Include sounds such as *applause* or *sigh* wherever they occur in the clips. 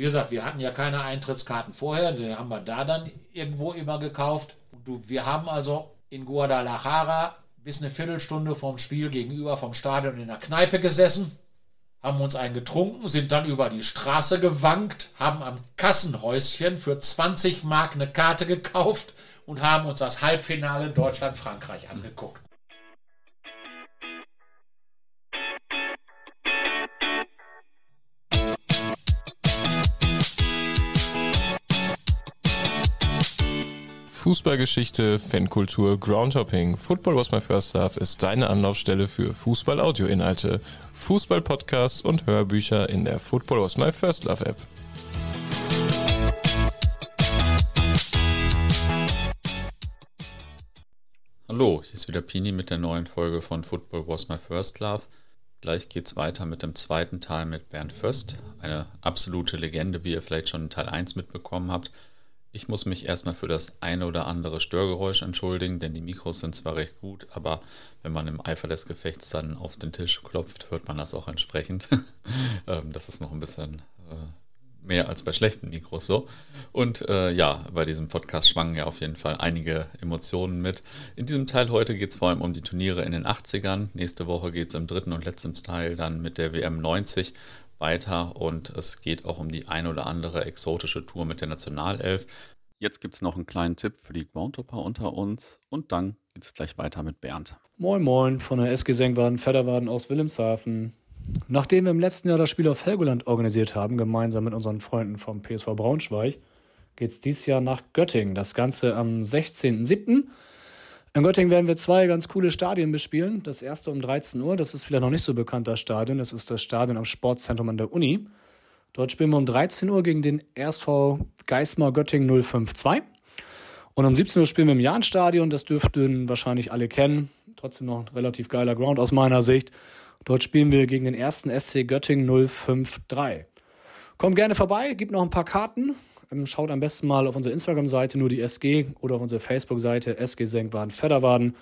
Wie gesagt, wir hatten ja keine Eintrittskarten vorher, die haben wir da dann irgendwo immer gekauft. Du, wir haben also in Guadalajara bis eine Viertelstunde vom Spiel gegenüber vom Stadion in der Kneipe gesessen, haben uns einen getrunken, sind dann über die Straße gewankt, haben am Kassenhäuschen für 20 Mark eine Karte gekauft und haben uns das Halbfinale Deutschland-Frankreich angeguckt. Fußballgeschichte, Fankultur, Groundhopping. Football was my first love ist deine Anlaufstelle für Fußball-Audio-Inhalte, Fußball-Podcasts und Hörbücher in der Football was my first love App. Hallo, hier ist wieder Pini mit der neuen Folge von Football was my first love. Gleich geht's weiter mit dem zweiten Teil mit Bernd Föst, eine absolute Legende, wie ihr vielleicht schon in Teil 1 mitbekommen habt. Ich muss mich erstmal für das eine oder andere Störgeräusch entschuldigen, denn die Mikros sind zwar recht gut, aber wenn man im Eifer des Gefechts dann auf den Tisch klopft, hört man das auch entsprechend. *laughs* Ähm, das ist noch ein bisschen äh, mehr als bei schlechten Mikros so. Und äh, ja, bei diesem Podcast schwangen ja auf jeden Fall einige Emotionen mit. In diesem Teil heute geht es vor allem um die Turniere in den 80ern. Nächste Woche geht es im dritten und letzten Teil dann mit der WM 90 weiter und es geht auch um die ein oder andere exotische Tour mit der Nationalelf. Jetzt gibt es noch einen kleinen Tipp für die Groundhopper unter uns und dann geht es gleich weiter mit Bernd. Moin Moin von der SG Sengwaden Fedderwaden aus Wilhelmshaven. Nachdem wir im letzten Jahr das Spiel auf Helgoland organisiert haben, gemeinsam mit unseren Freunden vom PSV Braunschweig, geht es dieses Jahr nach Göttingen. Das Ganze am 16.07. In Göttingen werden wir zwei ganz coole Stadien bespielen. Das erste um 13 Uhr, das ist vielleicht noch nicht so bekannt, das Stadion. Das ist das Stadion am Sportzentrum an der Uni. Dort spielen wir um 13 Uhr gegen den RSV Geismar Göttingen 052. Und um 17 Uhr spielen wir im Jahnstadion, das dürften wahrscheinlich alle kennen. Trotzdem noch ein relativ geiler Ground aus meiner Sicht. Dort spielen wir gegen den ersten SC Göttingen 053. Kommt gerne vorbei, gibt noch ein paar Karten. Ähm, schaut am besten mal auf unsere Instagram-Seite, nur die SG, oder auf unsere Facebook-Seite SG Senkwaden Fedderwaden.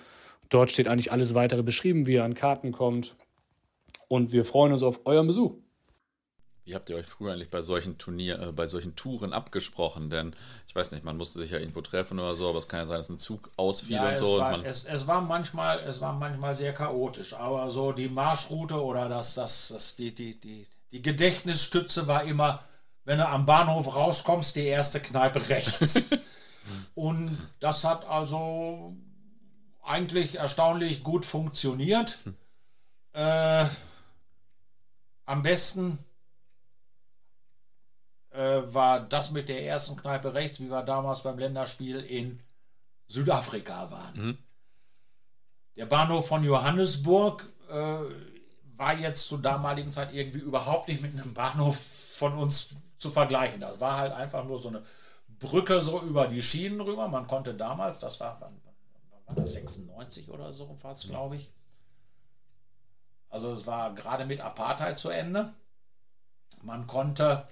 Dort steht eigentlich alles weitere beschrieben, wie ihr an Karten kommt. Und wir freuen uns auf euren Besuch. Wie habt ihr euch früher eigentlich bei solchen Turnier, äh, bei solchen Touren abgesprochen? Denn ich weiß nicht, man musste sich ja irgendwo treffen oder so, aber es kann ja sein, dass ein Zug ausfiel ja, und so. War, und es, es, war manchmal, es war manchmal sehr chaotisch, aber so die Marschroute oder das, das, das, die, die, die, die Gedächtnisstütze war immer, wenn du am Bahnhof rauskommst, die erste Kneipe rechts. *laughs* Und das hat also eigentlich erstaunlich gut funktioniert. Äh, am besten äh, war das mit der ersten Kneipe rechts, wie wir damals beim Länderspiel in Südafrika waren. Mhm. Der Bahnhof von Johannesburg äh, war jetzt zur damaligen Zeit irgendwie überhaupt nicht mit einem Bahnhof von uns zu vergleichen. Das war halt einfach nur so eine Brücke so über die Schienen rüber. Man konnte damals, das war, wann, war das 96 oder so fast, glaube ich. Also es war gerade mit Apartheid zu Ende. Man konnte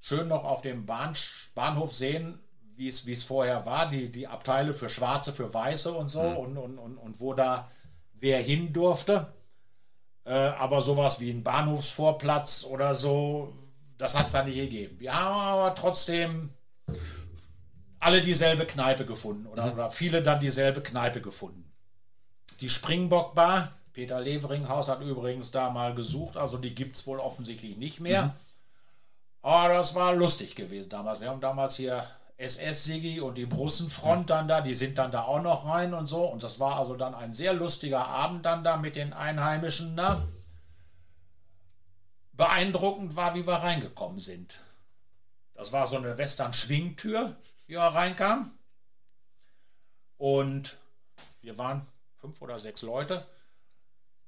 schön noch auf dem Bahn, Bahnhof sehen, wie es vorher war, die, die Abteile für Schwarze, für Weiße und so mhm. und, und, und, und wo da wer hin durfte. Äh, aber sowas wie ein Bahnhofsvorplatz oder so das hat es da nicht gegeben. Wir haben aber trotzdem alle dieselbe Kneipe gefunden oder, mhm. oder viele dann dieselbe Kneipe gefunden. Die Springbock Bar, Peter Leveringhaus hat übrigens da mal gesucht, also die gibt es wohl offensichtlich nicht mehr. Mhm. Aber das war lustig gewesen damals. Wir haben damals hier SS-Sigi und die Brussenfront dann da, die sind dann da auch noch rein und so. Und das war also dann ein sehr lustiger Abend dann da mit den Einheimischen da beeindruckend war, wie wir reingekommen sind. Das war so eine Western-Schwingtür, wie wir reinkamen. Und wir waren fünf oder sechs Leute.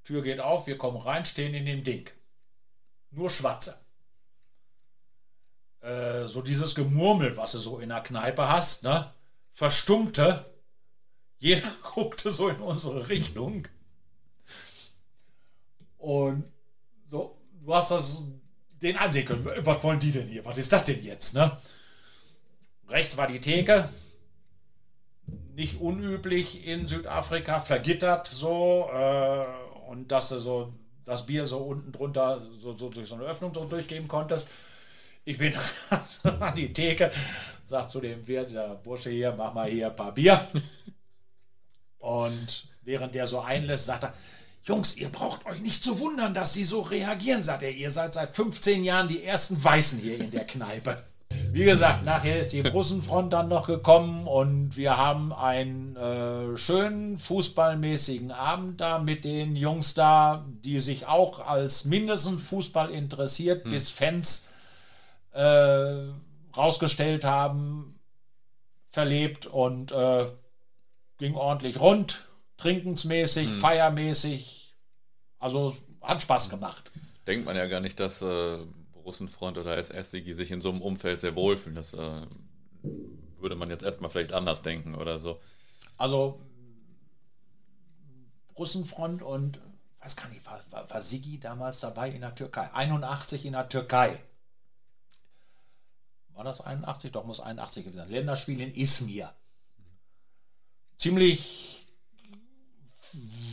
Tür geht auf, wir kommen rein, stehen in dem Ding. Nur Schwarze. Äh, so dieses Gemurmel, was du so in der Kneipe hast, ne? Verstummte. Jeder *laughs* guckte so in unsere Richtung. Und so, du hast das den ansehen können. Was wollen die denn hier? Was ist das denn jetzt? Ne? Rechts war die Theke. Nicht unüblich in Südafrika, vergittert so. Äh, und dass du so das Bier so unten drunter so, so durch so eine Öffnung so durchgeben konntest. Ich bin *laughs* an die Theke, sagt zu dem Wirt, der Bursche hier, mach mal hier ein paar Bier. Und während der so einlässt, sagt er, Jungs, ihr braucht euch nicht zu wundern, dass sie so reagieren, sagt er. Ihr seid seit 15 Jahren die ersten Weißen hier in der Kneipe. Wie gesagt, nachher ist die Russenfront dann noch gekommen und wir haben einen äh, schönen fußballmäßigen Abend da mit den Jungs da, die sich auch als mindestens Fußball interessiert, hm. bis Fans äh, rausgestellt haben, verlebt und äh, ging ordentlich rund, trinkensmäßig, hm. feiermäßig. Also hat Spaß gemacht. Denkt man ja gar nicht, dass äh, Russenfront oder SS-Sigi sich in so einem Umfeld sehr wohlfühlen. Das äh, würde man jetzt erstmal vielleicht anders denken oder so. Also Russenfront und weiß gar nicht, war, war, war Sigi damals dabei in der Türkei? 81 in der Türkei. War das 81? Doch, muss 81 gewesen sein. Länderspiel in Izmir. Ziemlich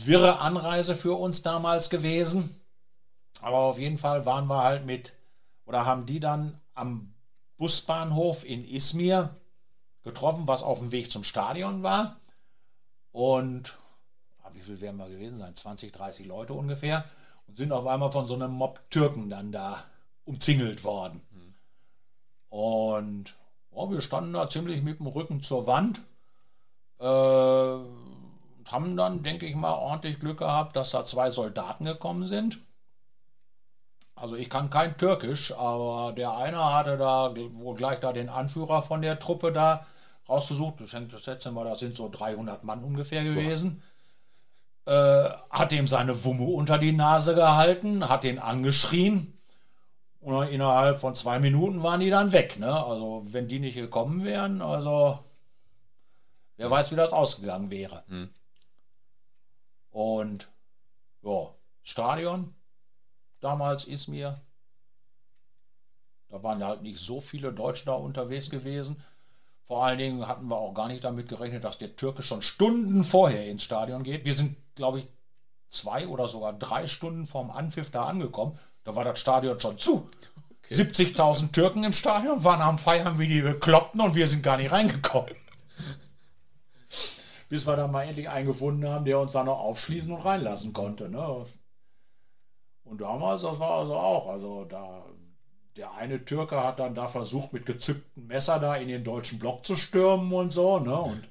wirre Anreise für uns damals gewesen. Aber auf jeden Fall waren wir halt mit oder haben die dann am Busbahnhof in Izmir getroffen, was auf dem Weg zum Stadion war. Und ah, wie viel werden wir gewesen sein? 20, 30 Leute ungefähr. Und sind auf einmal von so einem Mob Türken dann da umzingelt worden. Mhm. Und oh, wir standen da ziemlich mit dem Rücken zur Wand. Äh, haben dann, denke ich mal, ordentlich Glück gehabt, dass da zwei Soldaten gekommen sind also ich kann kein Türkisch, aber der eine hatte da wohl gleich da den Anführer von der Truppe da rausgesucht. Ich schätze mal, das sind so 300 Mann ungefähr gewesen. Äh, hat ihm seine Wumme unter die Nase gehalten, hat ihn angeschrien. Und innerhalb von zwei Minuten waren die dann weg. Ne? Also wenn die nicht gekommen wären, also wer weiß, wie das ausgegangen wäre. Hm. Und ja, Stadion, damals Izmir. Da waren ja halt nicht so viele Deutsche da unterwegs gewesen. Vor allen Dingen hatten wir auch gar nicht damit gerechnet, dass der Türke schon Stunden vorher ins Stadion geht. Wir sind, glaube ich, zwei oder sogar drei Stunden vorm Anpfiff da angekommen. Da war das Stadion schon zu. Okay. 70.000 Türken im Stadion waren am Feiern wie die Bekloppten und wir sind gar nicht reingekommen. Bis wir dann mal endlich einen gefunden haben, der uns da noch aufschließen und reinlassen konnte. Ne? Und damals, das war also auch, also da, der eine Türke hat dann da versucht, mit gezücktem Messer da in den deutschen Block zu stürmen und so, ne? Und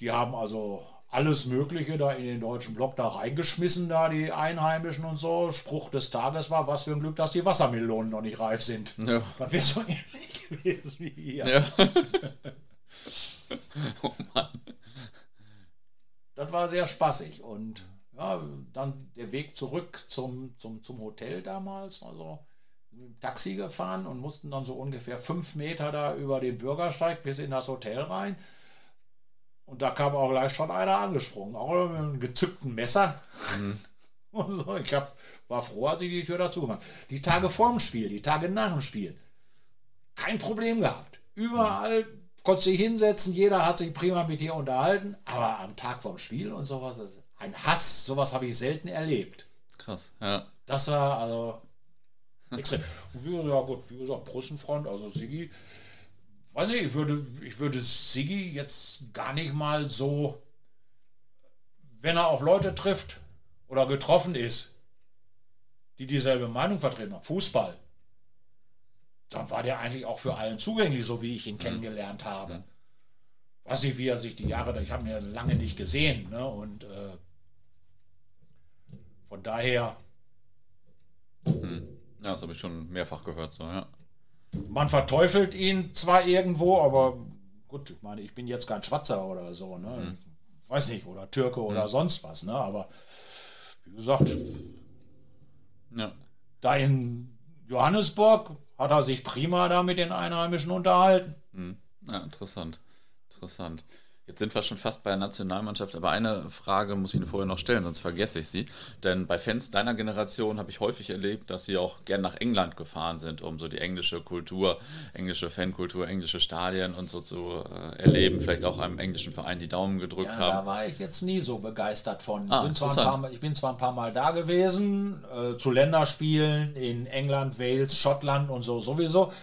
die haben also alles Mögliche da in den deutschen Block da reingeschmissen, da die Einheimischen und so. Spruch des Tages war, was für ein Glück, dass die Wassermelonen noch nicht reif sind. Ja. Das wäre so ähnlich *laughs* gewesen wie hier. Ja. *laughs* oh Mann. Das war sehr spaßig und ja, dann der Weg zurück zum, zum, zum Hotel damals, also mit dem Taxi gefahren und mussten dann so ungefähr fünf Meter da über den Bürgersteig bis in das Hotel rein. Und da kam auch gleich schon einer angesprungen, auch mit einem gezückten Messer. Mhm. *laughs* Und so. Ich hab, war froh, als ich die Tür dazu gemacht. Die Tage vorm Spiel, die Tage nach dem Spiel, kein Problem gehabt. Überall. Konntest du dich hinsetzen, jeder hat sich prima mit dir unterhalten, aber am Tag vorm Spiel und sowas, ein Hass, sowas habe ich selten erlebt. Krass, ja. Das war also extrem. ja gut, wie gesagt, Brussenfront, also Sigi, weiß nicht, ich würde, ich würde Sigi jetzt gar nicht mal so, wenn er auf Leute trifft oder getroffen ist, die dieselbe Meinung vertreten haben, Fußball, dann war der eigentlich auch für allen zugänglich, so wie ich ihn mhm. kennengelernt habe. Mhm. Weiß nicht, wie er sich die Jahre, ich habe ihn ja lange nicht gesehen, ne? Und äh, von daher. Hm. Ja, das habe ich schon mehrfach gehört, so, ja. Man verteufelt ihn zwar irgendwo, aber gut, ich meine, ich bin jetzt kein Schwatzer oder so, ne? Hm. Weiß nicht, oder Türke hm. oder sonst was, ne? Aber wie gesagt, ja. da in Johannesburg hat er sich prima da mit den Einheimischen unterhalten. Hm. Ja, interessant. Interessant. Jetzt sind wir schon fast bei der Nationalmannschaft, aber eine Frage muss ich Ihnen vorher noch stellen, sonst vergesse ich sie. Denn bei Fans deiner Generation habe ich häufig erlebt, dass sie auch gern nach England gefahren sind, um so die englische Kultur, englische Fankultur, englische Stadien und so zu äh, erleben. Vielleicht auch einem englischen Verein die Daumen gedrückt Ja, haben. da war ich jetzt nie so begeistert von. Ah, ich, bin zwar ein paar Mal, ich bin zwar ein paar Mal da gewesen, äh, zu Länderspielen in England, Wales, Schottland und so sowieso.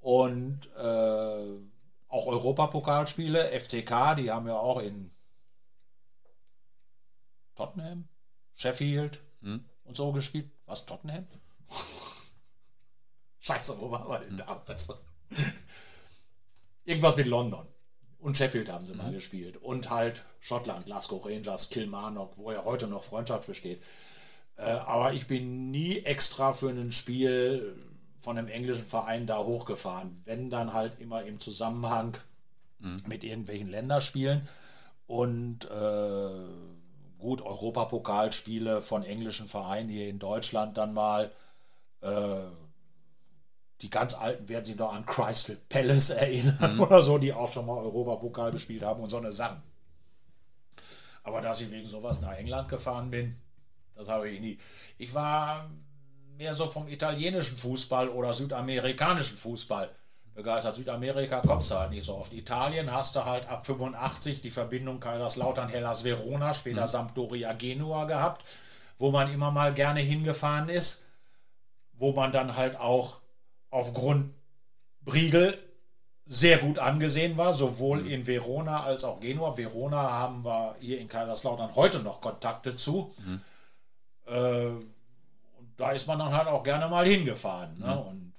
Und äh, auch Europapokalspiele, FCK, die haben ja auch in Tottenham, Sheffield Hm? und so gespielt. Was, Tottenham? *laughs* Scheiße, wo waren wir denn da? Besser. Irgendwas mit London. Und Sheffield haben sie mal gespielt. Und halt Schottland, Glasgow Rangers, Kilmarnock, wo ja heute noch Freundschaft besteht. Äh, aber ich bin nie extra für ein Spiel von einem englischen Verein da hochgefahren. Wenn dann halt immer im Zusammenhang mit irgendwelchen Länderspielen. Und äh, gut, Europapokalspiele von englischen Vereinen hier in Deutschland dann mal. Äh, die ganz Alten werden sich noch an Crystal Palace erinnern oder so, die auch schon mal Europapokal gespielt haben und so eine Sachen. Aber dass ich wegen sowas nach England gefahren bin, das habe ich nie. Ich war mehr so vom italienischen Fußball oder südamerikanischen Fußball begeistert. Südamerika kommst du halt nicht so oft. Italien hast du halt ab 85 die Verbindung Kaiserslautern, Hellas Verona, später Sampdoria Genua gehabt, wo man immer mal gerne hingefahren ist, wo man dann halt auch aufgrund Briegel sehr gut angesehen war, sowohl in Verona als auch Genua. Verona haben wir hier in Kaiserslautern heute noch Kontakte zu. Äh, und da ist man dann halt auch gerne mal hingefahren. Ne? Und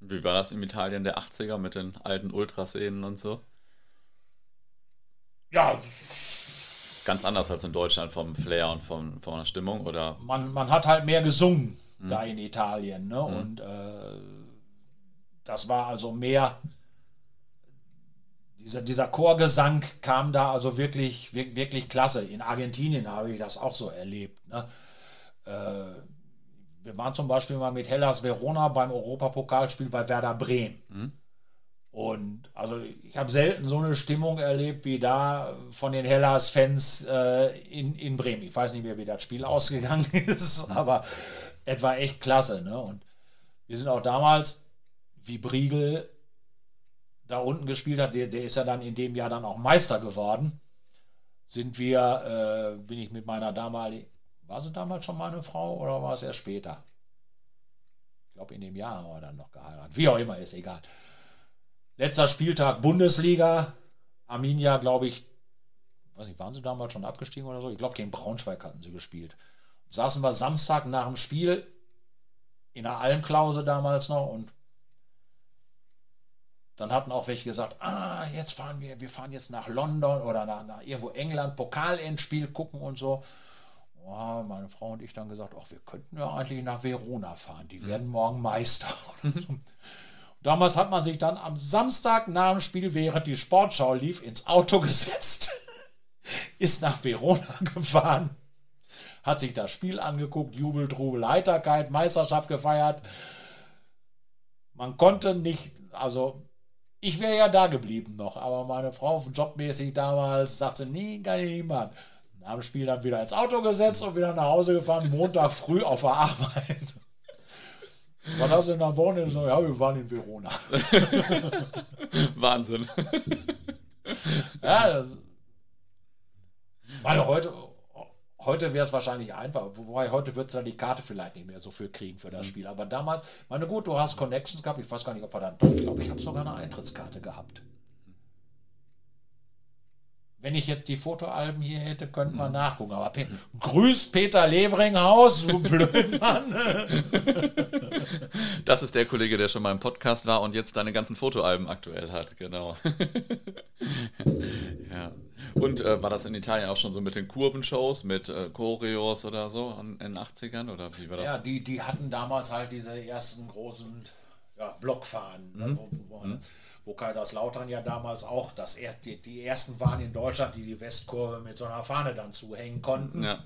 Wie war das im Italien der 80er mit den alten Ultraszenen und so? ja, Ganz anders als in Deutschland vom Flair und vom, von der Stimmung, oder? man, man hat halt mehr gesungen da in Italien. Ne? Und äh, das war also mehr, dieser, dieser Chorgesang kam da also wirklich, wirklich, wirklich klasse. In Argentinien habe ich das auch so erlebt. Ne? Äh, wir waren zum Beispiel mal mit Hellas Verona beim Europapokalspiel bei Werder Bremen. Und also ich habe selten so eine Stimmung erlebt wie da von den Hellas-Fans äh, in, in Bremen. Ich weiß nicht mehr, wie das Spiel *laughs* ausgegangen ist, aber es war echt klasse. Ne? Und wir sind auch damals, wie Briegel da unten gespielt hat, der, der ist ja dann in dem Jahr dann auch Meister geworden, sind wir, äh, bin ich mit meiner damaligen, war sie damals schon meine Frau oder war es erst später? Ich glaube, in dem Jahr haben wir dann noch geheiratet. Wie auch immer, ist egal. Letzter Spieltag Bundesliga. Arminia, glaube ich, weiß nicht, waren sie damals schon abgestiegen oder so? Ich glaube, gegen Braunschweig hatten sie gespielt. Saßen wir Samstag nach dem Spiel in der Almklause damals noch und dann hatten auch welche gesagt, ah, jetzt fahren wir, wir fahren jetzt nach London oder nach, nach irgendwo England, Pokalendspiel gucken und so. Ja, meine Frau und ich dann gesagt, ach, wir könnten ja eigentlich nach Verona fahren, die werden morgen Meister. *laughs* Damals hat man sich dann am Samstag nach dem Spiel, während die Sportschau lief, ins Auto gesetzt, *laughs* ist nach Verona gefahren, hat sich das Spiel angeguckt, Jubel, Trubel, Heiterkeit, Meisterschaft gefeiert. Man konnte nicht, also ich wäre ja da geblieben noch, aber meine Frau jobmäßig damals sagte, nee, kann ich nicht machen. Dem Spiel dann wieder ins Auto gesetzt und wieder nach Hause gefahren, Montag früh auf der Arbeit. Was hast du denn am Wochenende? So, ja, wir waren in Verona. *laughs* Wahnsinn. Ja, das, meine, heute, heute wäre es wahrscheinlich einfach, wobei heute wird es dann die Karte vielleicht nicht mehr so für kriegen für das Spiel. Aber damals, meine gut, du hast Connections gehabt, ich weiß gar nicht, ob wir dann, ich glaube, ich habe sogar eine Eintrittskarte gehabt. Wenn ich jetzt die Fotoalben hier hätte, könnte man nachgucken. Aber Pe Grüß Peter Leveringhaus, du *laughs* blöden Mann. Das ist der Kollege, der schon mal im Podcast war und jetzt deine ganzen Fotoalben aktuell hat, genau. *laughs* ja. Und äh, war das in Italien auch schon so mit den Kurbenshows, mit äh, Choreos oder so in den 80ern? Oder wie war das? Ja, die, die hatten damals halt diese ersten großen ja, Blockfahnen, ne, wo, wo, wo Kaiserslautern ja damals auch, das er, die, die ersten waren in Deutschland, die die Westkurve mit so einer Fahne dann zuhängen konnten. Ja.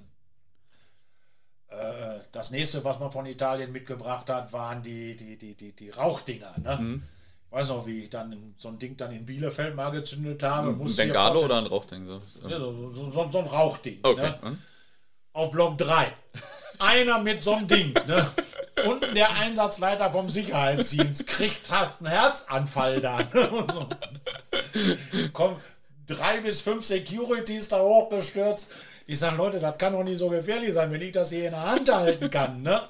Äh, das nächste, was man von Italien mitgebracht hat, waren die, die, die, die, die Rauchdinger. Ne? Ich weiß noch, wie ich dann so ein Ding dann in Bielefeld mal gezündet habe. Ein Bengalo oder ein Rauchding? So, so, so, so, ein Rauchding. Okay. Ne? Auf Block 3. Einer mit so einem Ding. Ne? Unten der Einsatzleiter vom Sicherheitsdienst kriegt halt einen Herzanfall da. Ne? Kommen drei bis fünf Securities da hochgestürzt. Ich sage, Leute, das kann doch nicht so gefährlich sein, wenn ich das hier in der Hand halten kann. Ne?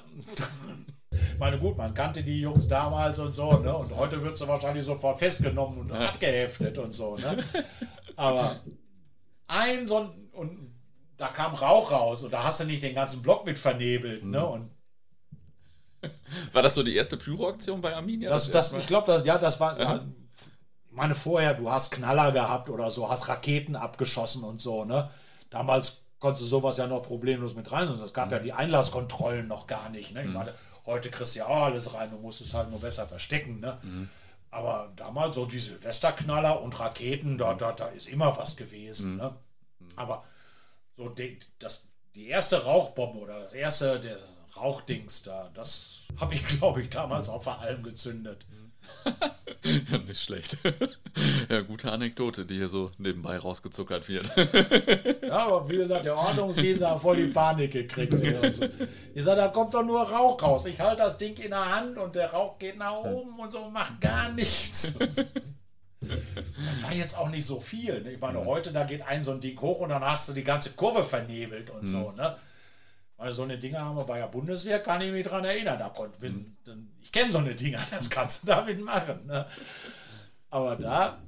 Meine, gut, man kannte die Jungs damals und so, ne? Und heute wird sie wahrscheinlich sofort festgenommen und ja. abgeheftet und so, ne? Aber ein so ein, und da kam Rauch raus und da hast du nicht den ganzen Block mit vernebelt, ne? mhm. ne? Und *laughs* war das so die erste Pyroaktion bei Arminia? Das, das, ich glaube, das, ja, das war. Ja. Ich meine, vorher, du hast Knaller gehabt oder so, hast Raketen abgeschossen und so, ne? Damals konntest du sowas ja noch problemlos mit rein und es gab mhm. ja die Einlasskontrollen noch gar nicht, ne? Ich mhm. meine, Heute kriegst du ja auch alles rein, du musst es halt nur besser verstecken. Ne? Mhm. Aber damals so die Silvesterknaller und Raketen, da, da, da ist immer was gewesen. Mhm. Ne? Aber so die, das, die erste Rauchbombe oder das erste das Rauchdings da, das habe ich, *laughs* glaube ich, damals auf der Alm gezündet. Ja, *laughs* nicht schlecht. *laughs* ja, gute Anekdote, die hier so nebenbei rausgezuckert wird. ja, aber wie gesagt, der Ordnungsdienst hat voll die Panik gekriegt. So. Ich sage, da kommt doch nur Rauch raus. Ich halte das Ding in der Hand und der Rauch geht nach oben und so, macht gar nichts. Das war jetzt auch nicht so viel. Ne? Ich meine, heute, da geht ein so ein Ding hoch und dann hast du die ganze Kurve vernebelt und so. Mhm. Ne? Weil so eine Dinge haben wir bei der Bundeswehr, kann ich mich daran erinnern. Da konnte, wenn, ich kenne so eine Dinger, *laughs* das kannst du damit machen. Ne? Aber da,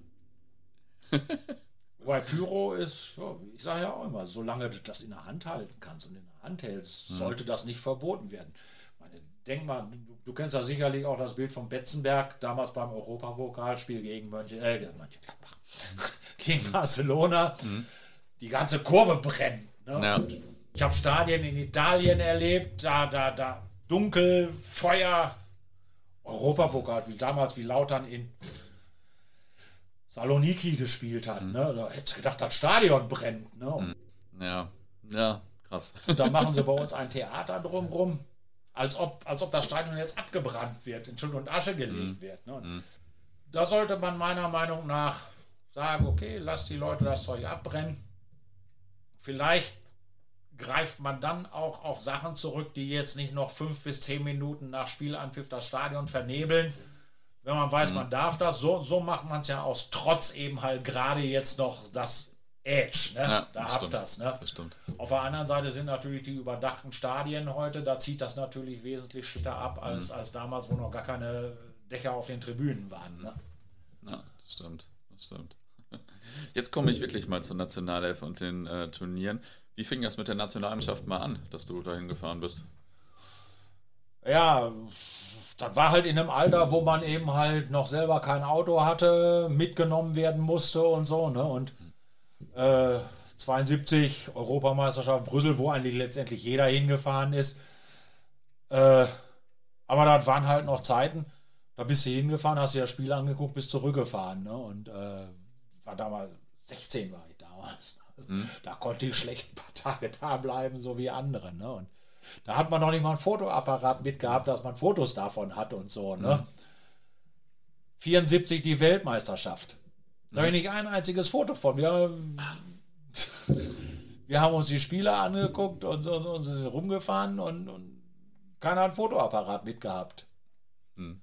*laughs* bei Pyro ist, ich sage ja auch immer, solange du das in der Hand halten kannst und in der Hand hältst, sollte das nicht verboten werden. Denk mal, du, du, kennst ja sicherlich auch das Bild von Betzenberg, damals beim Europapokalspiel gegen Mönchen, äh, Mönchengladbach, *laughs* gegen Barcelona. Mhm. Die ganze Kurve brennt. Ne? Ja. Ich habe Stadien in Italien erlebt, da, da, da, dunkel, Feuer, Europapokal, wie damals, wie Lautern in Saloniki gespielt hat. Mhm. Ne? Da hättest du gedacht, das Stadion brennt. Ne? Mhm. Ja, ja, krass. Und da machen sie bei *laughs* uns ein Theater drumrum, als ob, als ob das Stadion jetzt abgebrannt wird, in Schutt und Asche gelegt mhm. wird. Ne? Mhm. Da sollte man meiner Meinung nach sagen, okay, lass die Leute das Zeug abbrennen. Vielleicht greift man dann auch auf Sachen zurück, die jetzt nicht noch fünf bis zehn Minuten nach Spielanpfiff das Stadion vernebeln. Wenn man weiß, mhm. man darf das, so, so macht man es ja aus Trotz eben halt gerade jetzt noch das Edge. Ne? Ja, da habt das. Ne? das stimmt. Auf der anderen Seite sind natürlich die überdachten Stadien heute, da zieht das natürlich wesentlich schicker ab als, mhm. als damals, wo noch gar keine Dächer auf den Tribünen waren. Ne? Ja, das stimmt. Das stimmt. Jetzt komme ich wirklich mal zur Nationalelf und den äh, Turnieren. Wie fing das mit der Nationalmannschaft mal an, dass du dahin gefahren bist? Ja, das war halt in einem Alter, wo man eben halt noch selber kein Auto hatte, mitgenommen werden musste und so. Ne? Und äh, 72 Europameisterschaft Brüssel, wo eigentlich letztendlich jeder hingefahren ist. Äh, aber das waren halt noch Zeiten, da bist du hingefahren, hast dir das Spiel angeguckt, bist zurückgefahren. Ne? Und äh, war damals 16 war ich damals. Mhm. Da konnte ich schlecht ein paar Tage da bleiben, so wie andere. Ne? Und da hat man noch nicht mal ein Fotoapparat mitgehabt, dass man Fotos davon hat und so. Ne? Mhm. 74 die Weltmeisterschaft. Da habe ich nicht ein einziges Foto von. Wir, wir haben uns die Spiele angeguckt und, und, und sind rumgefahren und, und keiner hat ein Fotoapparat mitgehabt. Mhm.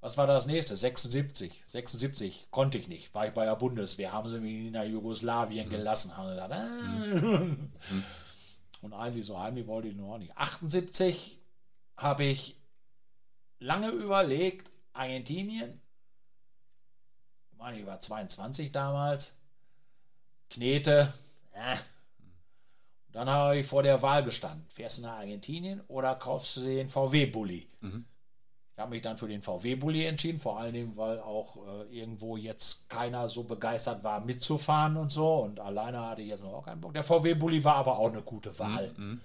Was war das nächste? 76. 76 konnte ich nicht. War ich bei der Bundeswehr. Haben sie mich in der Jugoslawien mhm. gelassen. Haben gesagt, ah. mhm. *laughs* Und eigentlich so heimlich wollte ich nur nicht. 78 habe ich lange überlegt, Argentinien. Ich meine, ich war 22 damals. Knete. Äh. Dann habe ich vor der Wahl gestanden. Fährst du nach Argentinien oder kaufst du den VW-Bully? Mhm. Ich habe mich dann für den VW-Bully entschieden, vor allen Dingen, weil auch äh, irgendwo jetzt keiner so begeistert war, mitzufahren und so. Und alleine hatte ich jetzt noch auch keinen Bock. Der VW-Bully war aber auch eine gute Wahl. Mhm.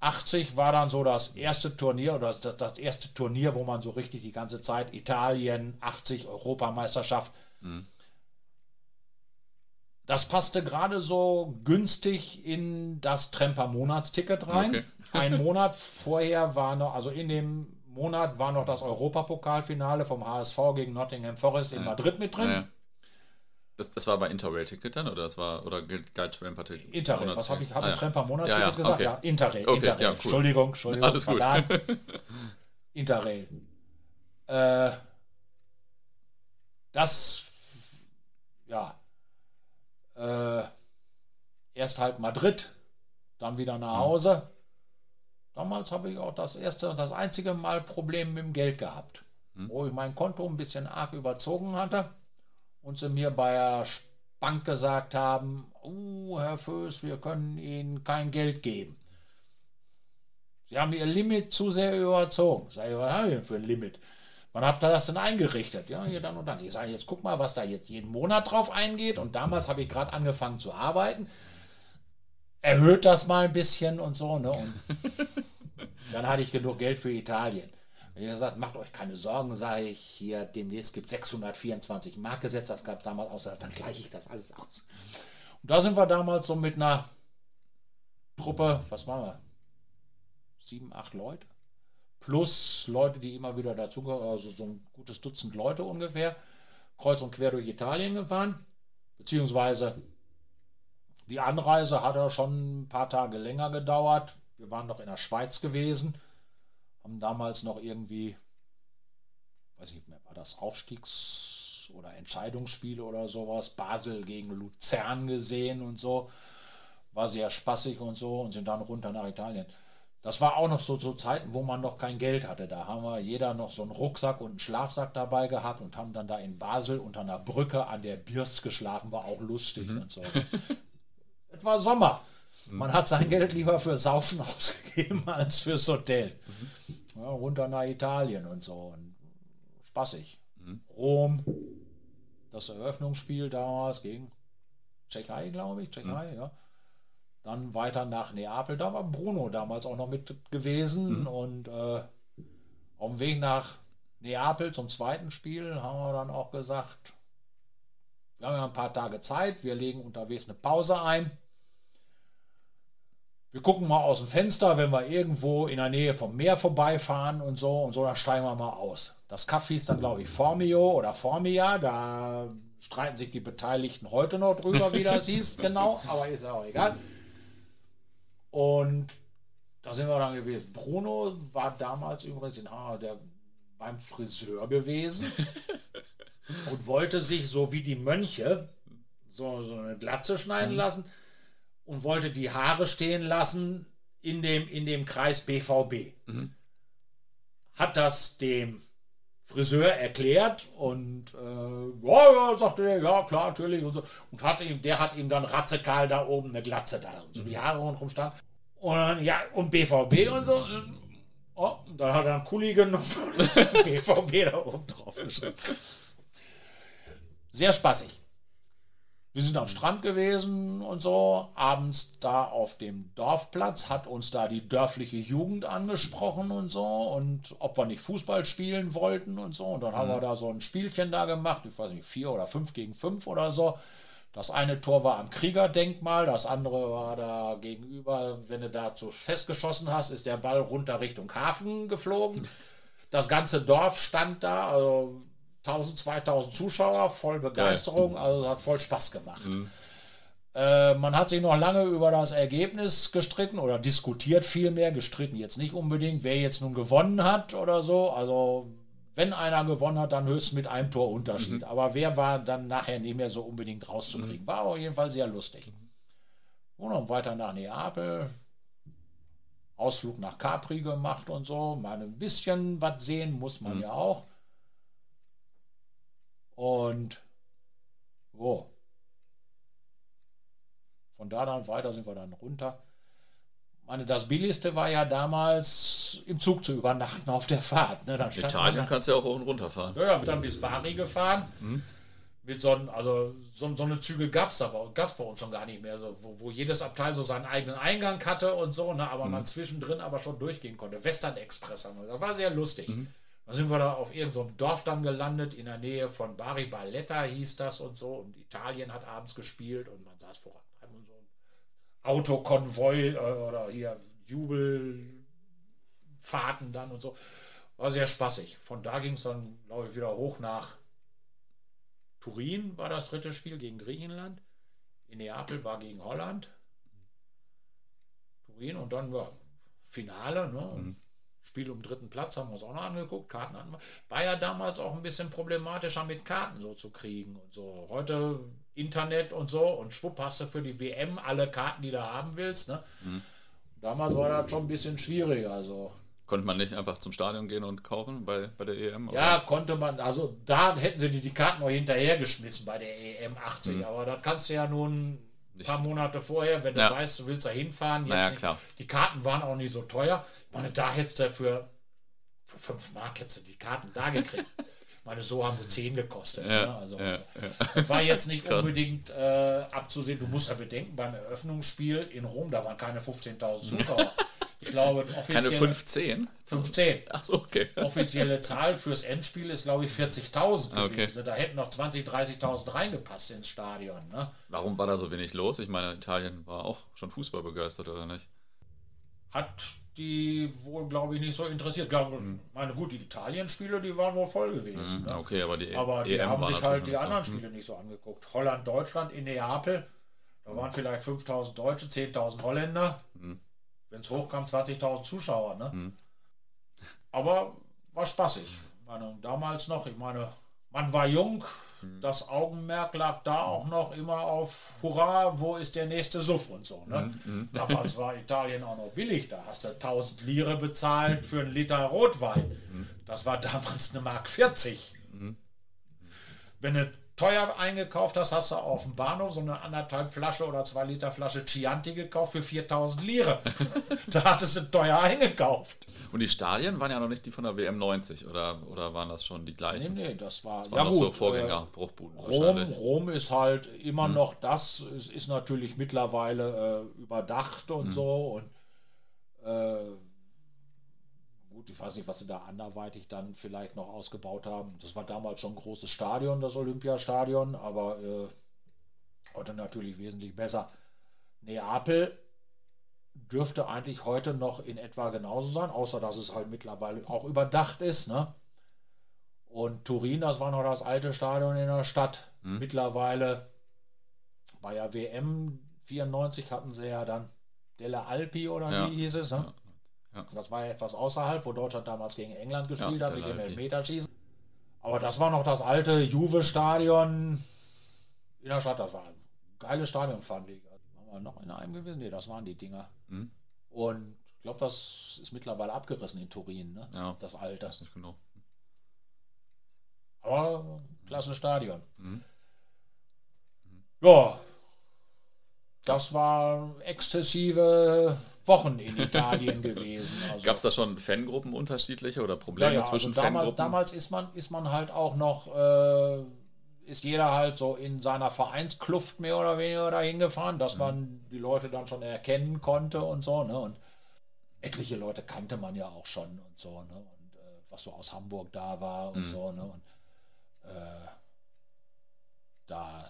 Mhm. 80 war dann so das erste Turnier oder das, das, erste Turnier, wo man so richtig die ganze Zeit Italien, 80 Europameisterschaft. Mhm. Das passte gerade so günstig in das Tremper Monatsticket rein. Okay. *laughs* Ein Monat vorher war noch, also in dem Monat war noch das Europapokalfinale vom HSV gegen Nottingham Forest in Madrid mit drin. Ja. Das, das war bei Interrail-Ticket dann oder das war oder galt Tramper-Ticket? Interrail, was habe ich, hab ah, ich Tramper Monatsticket Ja, ja, gesagt? okay. Ja, Interrail, Okay, Interrail. ja, cool. Entschuldigung, Entschuldigung. Alles gut. *laughs* Interrail. Äh, das, ja, äh, erst halt Madrid, dann wieder nach Hause. Damals habe ich auch das erste, das einzige Mal Problem mit dem Geld gehabt, wo ich mein Konto ein bisschen arg überzogen hatte und sie mir bei der Bank gesagt haben, uh, Herr Föß, wir können Ihnen kein Geld geben. Sie haben Ihr Limit zu sehr überzogen. Sag ich, was haben wir denn für ein Limit? Wann habt ihr das denn eingerichtet? Ja, hier dann und dann. Ich sage, jetzt guck mal, was da jetzt jeden Monat drauf eingeht. Und damals habe ich gerade angefangen zu arbeiten. Erhöht das mal ein bisschen und so. Ne? Und *laughs* dann hatte ich genug Geld für Italien. Ich gesagt, macht euch keine Sorgen, sage ich, hier demnächst gibt es 624 Mark gesetzt, das gab es damals aus, dann gleiche ich das alles aus. Und da sind wir damals so mit einer Truppe, was waren wir? Sieben, acht Leute. Plus Leute, die immer wieder dazugehören, also so ein gutes Dutzend Leute ungefähr, kreuz und quer durch Italien gefahren. Beziehungsweise die Anreise hat ja schon ein paar Tage länger gedauert. Wir waren noch in der Schweiz gewesen, haben damals noch irgendwie, weiß nicht mehr, war das Aufstiegs- oder Entscheidungsspiele oder sowas, Basel gegen Luzern gesehen und so. War sehr spaßig und so und sind dann runter nach Italien. Das war auch noch so zu Zeiten, wo man noch kein Geld hatte. Da haben wir jeder noch so einen Rucksack und einen Schlafsack dabei gehabt und haben dann da in Basel unter einer Brücke an der Birst geschlafen. War auch lustig und so. *laughs* es war Sommer. Man hat sein Geld lieber für Saufen *laughs* ausgegeben als fürs Hotel. Ja, runter nach Italien und so. Und spaßig. Rom, das Eröffnungsspiel damals gegen Tschechei, glaube ich. Tschechei, ja. Dann weiter nach Neapel. Da war Bruno damals auch noch mit gewesen. Und äh, auf dem Weg nach Neapel zum zweiten Spiel haben wir dann auch gesagt, wir haben ja ein paar Tage Zeit, wir legen unterwegs eine Pause ein. Wir gucken mal aus dem Fenster, wenn wir irgendwo in der Nähe vom Meer vorbeifahren und so und so, dann steigen wir mal aus. Das Kaff hieß dann, glaube ich, Formio oder Formia. Da streiten sich die Beteiligten heute noch drüber, wie das *laughs* hieß, genau, aber ist ja auch egal. Und da sind wir dann gewesen. Bruno war damals übrigens in ah, der, beim Friseur gewesen *laughs* und wollte sich so wie die Mönche so, so eine Glatze schneiden lassen und wollte die Haare stehen lassen in dem, in dem Kreis BVB. Hat das dem Friseur erklärt und äh, ja, ja, sagte er, ja, klar, natürlich und so. Und hat ihm, der hat ihm dann ratzekal da oben eine Glatze da und so die Haare rundherum stand. Und dann, ja, und BVB und so. Oh, und dann hat er einen Kuli genommen und *laughs* BVB da oben drauf geschrieben. Sehr spaßig. Wir sind am Strand gewesen und so. Abends da auf dem Dorfplatz hat uns da die dörfliche Jugend angesprochen und so. Und ob wir nicht Fußball spielen wollten und so. Und dann haben wir da so ein Spielchen da gemacht. Ich weiß nicht, vier oder fünf gegen fünf oder so. Das eine Tor war am Kriegerdenkmal, das andere war da gegenüber. Wenn du dazu festgeschossen hast, ist der Ball runter Richtung Hafen geflogen. Das ganze Dorf stand da, also 1000, 2000 Zuschauer, voll Begeisterung, also hat voll Spaß gemacht. Äh, man hat sich noch lange über das Ergebnis gestritten oder diskutiert vielmehr, gestritten jetzt nicht unbedingt, wer jetzt nun gewonnen hat oder so. Also wenn einer gewonnen hat, dann höchstens mit einem Tor Unterschied. Aber wer war dann nachher nicht mehr so unbedingt rauszukriegen. War auf jeden Fall sehr lustig. Und dann weiter nach Neapel. Ausflug nach Capri gemacht und so. Mal ein bisschen was sehen muss man ja auch. Und wo? Von da dann weiter sind wir dann runter. Ich meine, das Billigste war ja damals im Zug zu übernachten auf der Fahrt. Ne? Dann man Italien da- kannst du ja auch hoch und runter fahren. ja, ja, dann bis Bari gefahren. Mit so, also so, so eine Züge gab es aber gab's bei uns schon gar nicht mehr, so, wo, wo jedes Abteil so seinen eigenen Eingang hatte und so, ne, aber man zwischendrin aber schon durchgehen konnte. Western Express haben wir. Das war sehr lustig. Dann sind wir da auf irgendeinem so Dorf dann gelandet, in der Nähe von Bari Balletta hieß das und so. Und Italien hat abends gespielt und man saß voran. Und so ein Autokonvoi äh, oder hier Jubelfahrten dann und so. war sehr spaßig. Von da ging es dann, glaube ich, wieder hoch nach Turin, war das dritte Spiel gegen Griechenland. In Neapel war gegen Holland. Turin und dann war Finale. Ne? Mhm. Spiel um dritten Platz haben wir uns auch noch angeguckt. Karten hatten wir. War ja damals auch ein bisschen problematischer mit Karten so zu kriegen und so. Heute Internet und so und schwupp hast du für die WM alle Karten, die du haben willst. Ne? Mhm. Damals war das schon ein bisschen schwieriger. Also. Konnte man nicht einfach zum Stadion gehen und kaufen bei, bei der EM? Oder? Ja, konnte man. Also da hätten sie die, die Karten noch hinterhergeschmissen bei der EM 80. Mhm. Aber das kannst du ja nun ein paar Monate vorher, wenn du ja. weißt, du willst da hinfahren. Naja, klar. Die Karten waren auch nicht so teuer. Ich meine, da hättest du für, für 5 Mark hättest du die Karten da gekriegt. *laughs* meine, so haben sie 10 gekostet. Ja, ne? Also ja, war jetzt nicht *laughs* unbedingt äh, abzusehen. Du musst ja bedenken, beim Eröffnungsspiel in Rom, da waren keine 15.000 *laughs* Zuschauer. Ich glaube, offizielle, Keine 15? 15. Ach so, okay. Offizielle Zahl fürs Endspiel ist, glaube ich, 40.000 ah, gewesen. Okay. Da hätten noch 20.000, 30.000 reingepasst ins Stadion. Ne? Warum war da so wenig los? Ich meine, Italien war auch schon Fußball begeistert, oder nicht? Hat die wohl, glaube ich, nicht so interessiert. Glaube, meine gut, die Italien-Spiele, die waren wohl voll gewesen. Hm, ne? Okay, aber die, aber die EM haben sich halt die anderen so. Spiele hm. nicht so angeguckt. Holland, Deutschland in Neapel, da waren vielleicht 5000 Deutsche, 10.000 Holländer. Hm wenn es hochkam, 20.000 Zuschauer. Ne? Mhm. Aber war spaßig. Meine, damals noch, ich meine, man war jung, mhm. Das Augenmerk lag da auch noch immer auf Hurra, wo ist der nächste Suff und so. Ne? Mhm. mhm. Damals war Italien auch noch billig, da hast du 1000 Lire bezahlt für einen Liter Rotwein. Mhm. Das war damals eine Mark 40. Mhm. Wenn du teuer eingekauft hast, hast du auf dem Bahnhof so eine anderthalb Flasche oder zwei Liter Flasche Chianti gekauft für 4000 Lire. *laughs* da hattest du teuer eingekauft. Und die Stadien waren ja noch nicht die von der WM 90 oder, oder waren das schon die gleichen? Nee, nee, das war das waren ja noch gut, so Vorgängerbruchbuden. Äh, Rom, Rom ist halt immer hm. noch das, es ist natürlich mittlerweile äh, überdacht und hm. so und äh, gut, ich weiß nicht, was sie da anderweitig dann vielleicht noch ausgebaut haben. Das war damals schon ein großes Stadion, das Olympiastadion, aber äh, heute natürlich wesentlich besser. Neapel dürfte eigentlich heute noch in etwa genauso sein, außer dass es halt mittlerweile auch überdacht ist. Ne? Und Turin, das war noch das alte Stadion in der Stadt. Hm. Mittlerweile bei der WM 94 hatten sie ja dann Delle Alpi oder ja. wie hieß es. Ne? Ja. Ja. Das war ja etwas außerhalb, wo Deutschland damals gegen England gespielt ja, hat mit dem Elfmeterschießen. Aber das war noch das alte Juve-Stadion in der Stadt. Das war ein geiles Stadion, fand ich. Waren wir noch in einem gewesen? Ne, das waren die Dinger. Mhm. Und ich glaube, das ist mittlerweile abgerissen in Turin, ne? Ja, das alte. Das nicht genau. Aber klasse Stadion. Mhm. Ja, das war exzessive Wochen in Italien gewesen. Also, Gab es da schon Fangruppen unterschiedliche oder Probleme ja, ja, zwischen also damals, Fangruppen? Damals ist man, ist man halt auch noch, äh, ist jeder halt so in seiner Vereinskluft mehr oder weniger dahin gefahren, dass mhm. man die Leute dann schon erkennen konnte und so. Ne? Und etliche Leute kannte man ja auch schon und so. Ne? Und äh, was so aus Hamburg da war und mhm. so. Ne? Und äh, da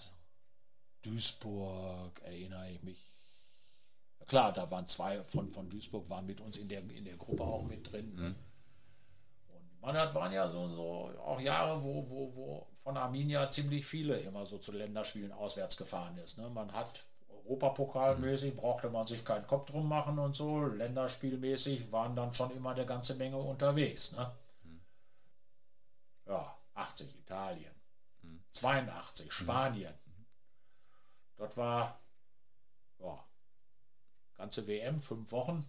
Duisburg erinnere ich mich klar, da waren zwei von, von Duisburg waren mit uns in der, in der Gruppe auch mit drin. Mhm. Und man hat waren ja so, so auch Jahre, wo, wo, wo von Arminia ziemlich viele immer so zu Länderspielen auswärts gefahren ist. Ne? Man hat Europapokalmäßig mhm. brauchte man sich keinen Kopf drum machen und so. Länderspielmäßig waren dann schon immer eine ganze Menge unterwegs. Ne? Mhm. Ja, 80 Italien, mhm. 82 Spanien. Mhm. Dort war ja, ganze WM, fünf Wochen.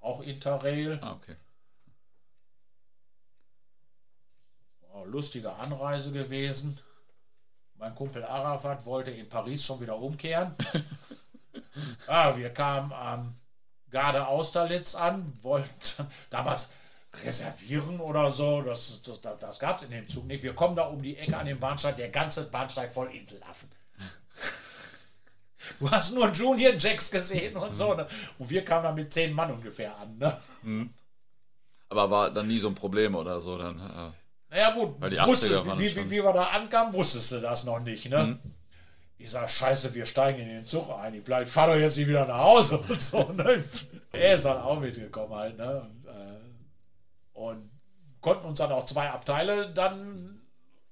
Auch Interrail. Ah, okay. lustige Anreise gewesen. Mein Kumpel Arafat wollte in Paris schon wieder umkehren. *laughs* ah, wir kamen am Garde Austerlitz an, wollten damals reservieren oder so. Das, das, das, das gab es in dem Zug nicht. Wir kommen da um die Ecke an den Bahnsteig, der ganze Bahnsteig voll Inselaffen. Du hast nur Junior Jacks gesehen und so. Ne? Und wir kamen da mit zehn Mann ungefähr an. Ne? Mhm. Aber war dann nie so ein Problem oder so dann? Äh, naja, gut, weil die wusste, wie, wie, wie, wir da ankamen, wusstest du das noch nicht. Ne? Mhm. Ich sag, scheiße, wir steigen in den Zug ein. Ich bleib, fahr doch jetzt nicht wieder nach Hause und so. *laughs* Ne? Er ist dann auch mitgekommen halt. Ne? Und, äh, und konnten uns dann auch zwei Abteile dann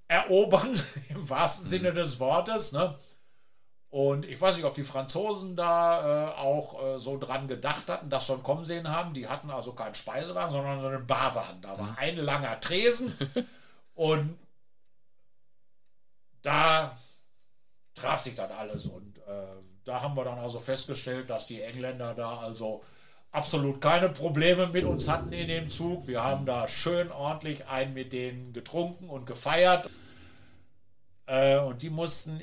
erobern, *laughs* im wahrsten Sinne des Wortes. Ne? Und ich weiß nicht, ob die Franzosen da äh, auch äh, so dran gedacht hatten, das schon kommen sehen haben. Die hatten also keinen Speisewagen, sondern so einen Barwagen. Da war ein langer Tresen *laughs* und da traf sich dann alles. Und äh, da haben wir dann also festgestellt, dass die Engländer da also absolut keine Probleme mit uns hatten in dem Zug. Wir haben da schön ordentlich einen mit denen getrunken und gefeiert. Äh, und die mussten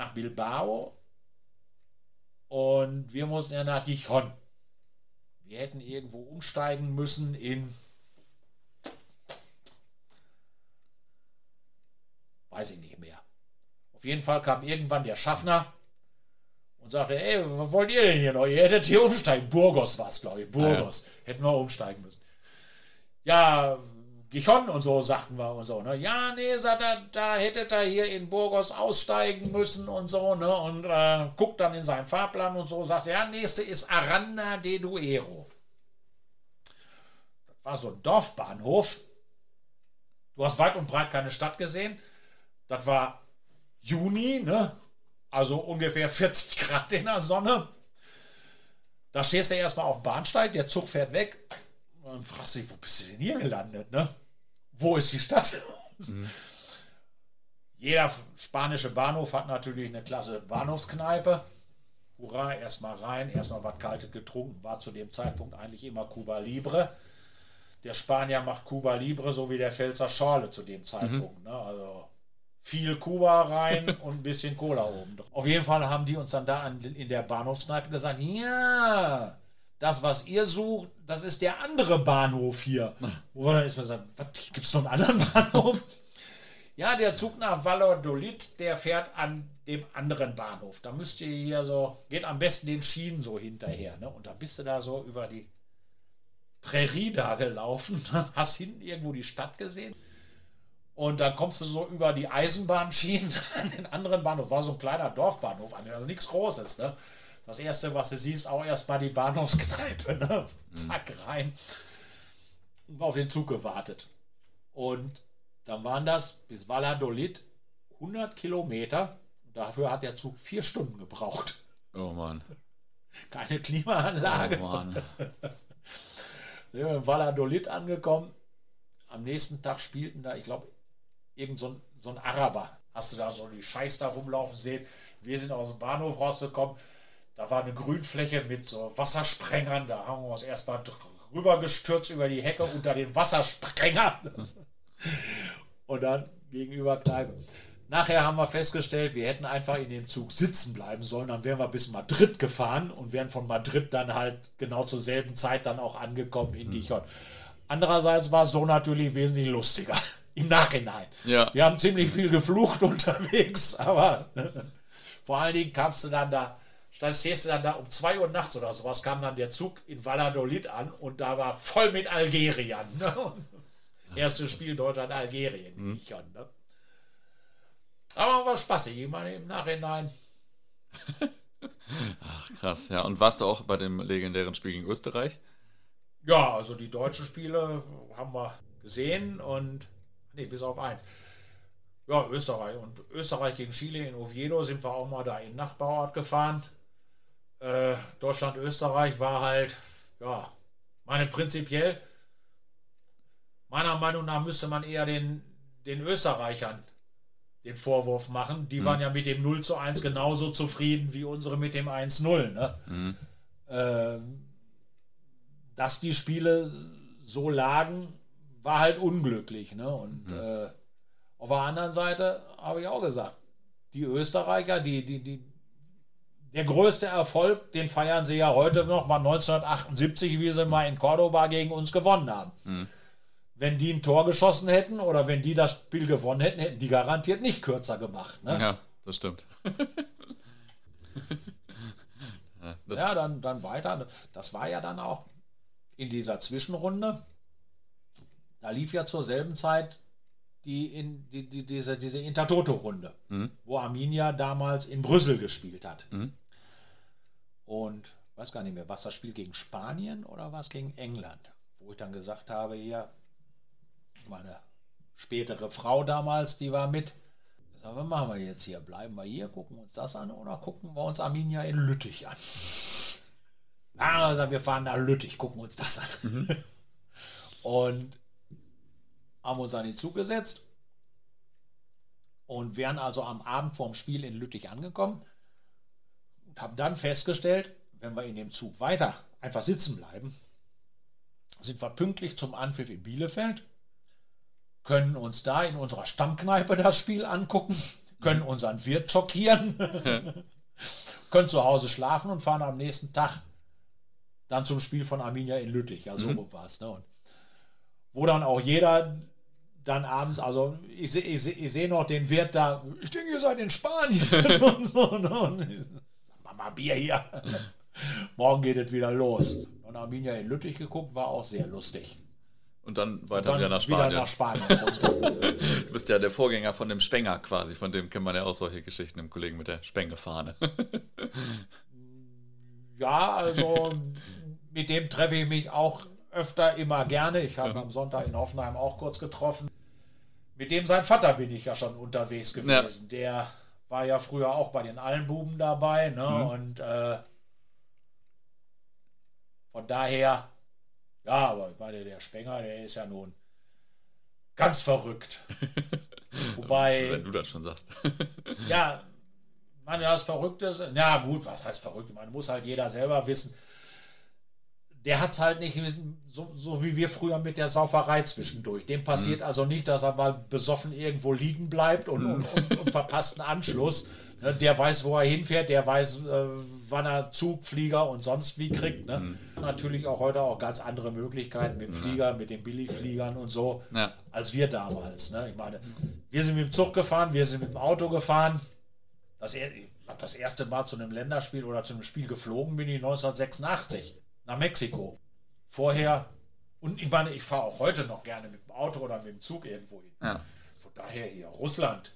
nach Bilbao und wir mussten ja nach Gijon. Wir hätten irgendwo umsteigen müssen in, weiß ich nicht mehr. Auf jeden Fall kam irgendwann der Schaffner und sagte, ey, was wollt ihr denn hier noch? Ihr hättet hier umsteigen. Burgos war es, glaube ich. Burgos. Ah, ja. Hätten wir umsteigen müssen. Ja, Gichon und so, sagten wir und so, ne? Ja, nee, sagt er, da hättet er hier in Burgos aussteigen müssen und so, ne? Und äh, guckt dann in seinen Fahrplan und so, sagt er, ja, nächste ist Aranda de Duero. Das war so ein Dorfbahnhof. Du hast weit und breit keine Stadt gesehen. Das war Juni, ne? Also ungefähr 40 Grad in der Sonne. Da stehst du erstmal auf dem Bahnsteig, der Zug fährt weg. Und fragst dich, wo bist du denn hier gelandet, ne? wo ist die Stadt? Mhm. Jeder spanische Bahnhof hat natürlich eine klasse Bahnhofskneipe. Hurra, erstmal rein, erstmal was Kaltes getrunken, war zu dem Zeitpunkt eigentlich immer Cuba Libre. Der Spanier macht Cuba Libre, so wie der Pfälzer Schorle zu dem Zeitpunkt. Mhm. Ne? Also viel Kuba rein *laughs* und ein bisschen Cola oben. Auf jeden Fall haben die uns dann da in der Bahnhofskneipe gesagt, ja, das, was ihr sucht, das ist der andere Bahnhof hier. Wo wir dann erstmal sagen, gibt es noch einen anderen *laughs* Bahnhof? ja, der Zug nach Valladolid, der fährt an dem anderen Bahnhof. Da müsst ihr hier so, geht am besten den Schienen so hinterher. Ne? Und da bist du da so über die Prärie da gelaufen, *laughs* hast hinten irgendwo die Stadt gesehen. Und dann kommst du so über die Eisenbahnschienen *laughs* an den anderen Bahnhof. War so ein kleiner Dorfbahnhof, also nichts Großes. Ne? Das erste, was du siehst, auch erstmal die Bahnhofskneipe, ne? Mhm. Zack, rein. Und auf den Zug gewartet. Und dann waren das bis Valladolid 100 Kilometer. Dafür hat der Zug vier Stunden gebraucht. Oh Mann. Keine Klimaanlage. Oh Mann. *laughs* Sind wir in Valladolid angekommen. Am nächsten Tag spielten da, ich glaube, irgend so ein, so ein Araber. Hast du da so die Scheiß da rumlaufen sehen? Wir sind aus dem Bahnhof rausgekommen. Da war eine Grünfläche mit so Wassersprengern. Da haben wir uns erstmal drüber gestürzt über die Hecke unter den Wassersprengern. *laughs* Und dann gegenüber Kneipe. Nachher haben wir festgestellt, wir hätten einfach in dem Zug sitzen bleiben sollen. Dann wären wir bis Madrid gefahren und wären von Madrid dann halt genau zur selben Zeit dann auch angekommen in Dijon. Andererseits war es so natürlich wesentlich lustiger *laughs* im Nachhinein. Ja. Wir haben ziemlich viel geflucht *laughs* unterwegs, aber vor allen Dingen kamst du dann da dann stehst du dann da um 2 Uhr nachts oder sowas, kam dann der Zug in Valladolid an und da war voll mit Algeriern. Ne? *laughs* Erstes Spiel Deutschland-Algerien. Mhm. Ne? Aber war spaßig, ich meine, im Nachhinein. *laughs* Ach, krass, ja. Und warst du auch bei dem legendären Spiel gegen Österreich? Ja, also die deutschen Spiele haben wir gesehen und, nee, bis auf eins. Ja, Österreich. Und Österreich gegen Chile in Oviedo sind wir auch mal da in den Nachbarort gefahren äh, Deutschland, Österreich war halt, ja, meine prinzipiell, meiner Meinung nach müsste man eher den, den Österreichern den Vorwurf machen. Die mhm. waren ja mit dem 0 zu 1 genauso zufrieden wie unsere mit dem 1-0. Ne? Mhm. Äh, dass die Spiele so lagen, war halt unglücklich. Ne? Und mhm. äh, auf der anderen Seite habe ich auch gesagt, die Österreicher, die, die, die, der größte Erfolg, den feiern sie ja heute noch, war 1978, wie sie mal in Cordoba gegen uns gewonnen haben. Mhm. Wenn die ein Tor geschossen hätten oder wenn die das Spiel gewonnen hätten, hätten die garantiert nicht kürzer gemacht. Ne? Ja, das stimmt. *laughs* ja, das ja, dann, dann weiter. Das war ja dann auch in dieser Zwischenrunde. Da lief ja zur selben Zeit die in die, die, diese, diese Intertoto-Runde, mhm. wo Arminia damals in Brüssel gespielt hat. Mhm. Und weiß gar nicht mehr, was das Spiel gegen Spanien oder was gegen England, wo ich dann gesagt habe, hier, meine spätere Frau damals, die war mit. Ich sag, was machen wir jetzt hier? Bleiben wir hier, gucken uns das an oder gucken wir uns Arminia in Lüttich an? Also wir fahren nach Lüttich, gucken uns das an. Mhm. *laughs* Und haben uns an den Zug gesetzt und wären also am Abend vorm Spiel in Lüttich angekommen und haben dann festgestellt, wenn wir in dem Zug weiter einfach sitzen bleiben, sind wir pünktlich zum Anpfiff in Bielefeld, können uns da in unserer Stammkneipe das Spiel angucken, können unseren Wirt schockieren, *laughs* können zu Hause schlafen und fahren am nächsten Tag dann zum Spiel von Arminia in Lüttich. Ja, so mhm. war es. Ne? Und wo dann auch jeder dann abends, also ich, ich, ich sehe noch den Wirt da, ich denke, ihr seid in Spanien *laughs* und so. Ne? Und, sag mal Bier hier. *laughs* Morgen geht es wieder los. Und Arminia in Lüttich geguckt, war auch sehr lustig. Und dann weiter und dann wieder nach Spanien. Wieder nach Spanien. *laughs* *laughs* du bist ja der Vorgänger von dem Spenger quasi, von dem kennt man ja auch solche Geschichten im Kollegen mit der Spengefahne. ja, also mit dem treffe ich mich auch öfter immer gerne. Ich habe ja. am Sonntag in Hoffenheim auch kurz getroffen. Mit dem sein Vater bin ich ja schon unterwegs gewesen. Ja. Der war ja früher auch bei den Allenbuben dabei. Ne? Mhm. Und äh, von daher, ja, aber ich meine, der Spenger, der ist ja nun ganz verrückt. *laughs* Wobei. Wenn du das schon sagst. ja, man, das verrückt ist. Ja, gut, was heißt verrückt? Man muss halt jeder selber wissen der hat es halt nicht so, so, wie wir früher mit der Sauferei zwischendurch. Dem passiert mhm. also nicht, dass er mal besoffen irgendwo liegen bleibt und, mhm. und, und, und verpasst einen Anschluss. Ne, der weiß, wo er hinfährt, der weiß, äh, wann er Zug, Flieger und sonst wie kriegt. Ne? Mhm. Natürlich auch heute auch ganz andere Möglichkeiten mit dem Flieger, mit den Billigfliegern und so, ja. als wir damals. Ne? Ich meine, wir sind mit dem Zug gefahren, wir sind mit dem Auto gefahren. Das, das erste Mal zu einem Länderspiel oder zu einem Spiel geflogen bin ich 1986 nach Mexiko. Vorher, und ich meine, ich fahre auch heute noch gerne mit dem Auto oder mit dem Zug irgendwo hin. Ja. Von daher hier Russland,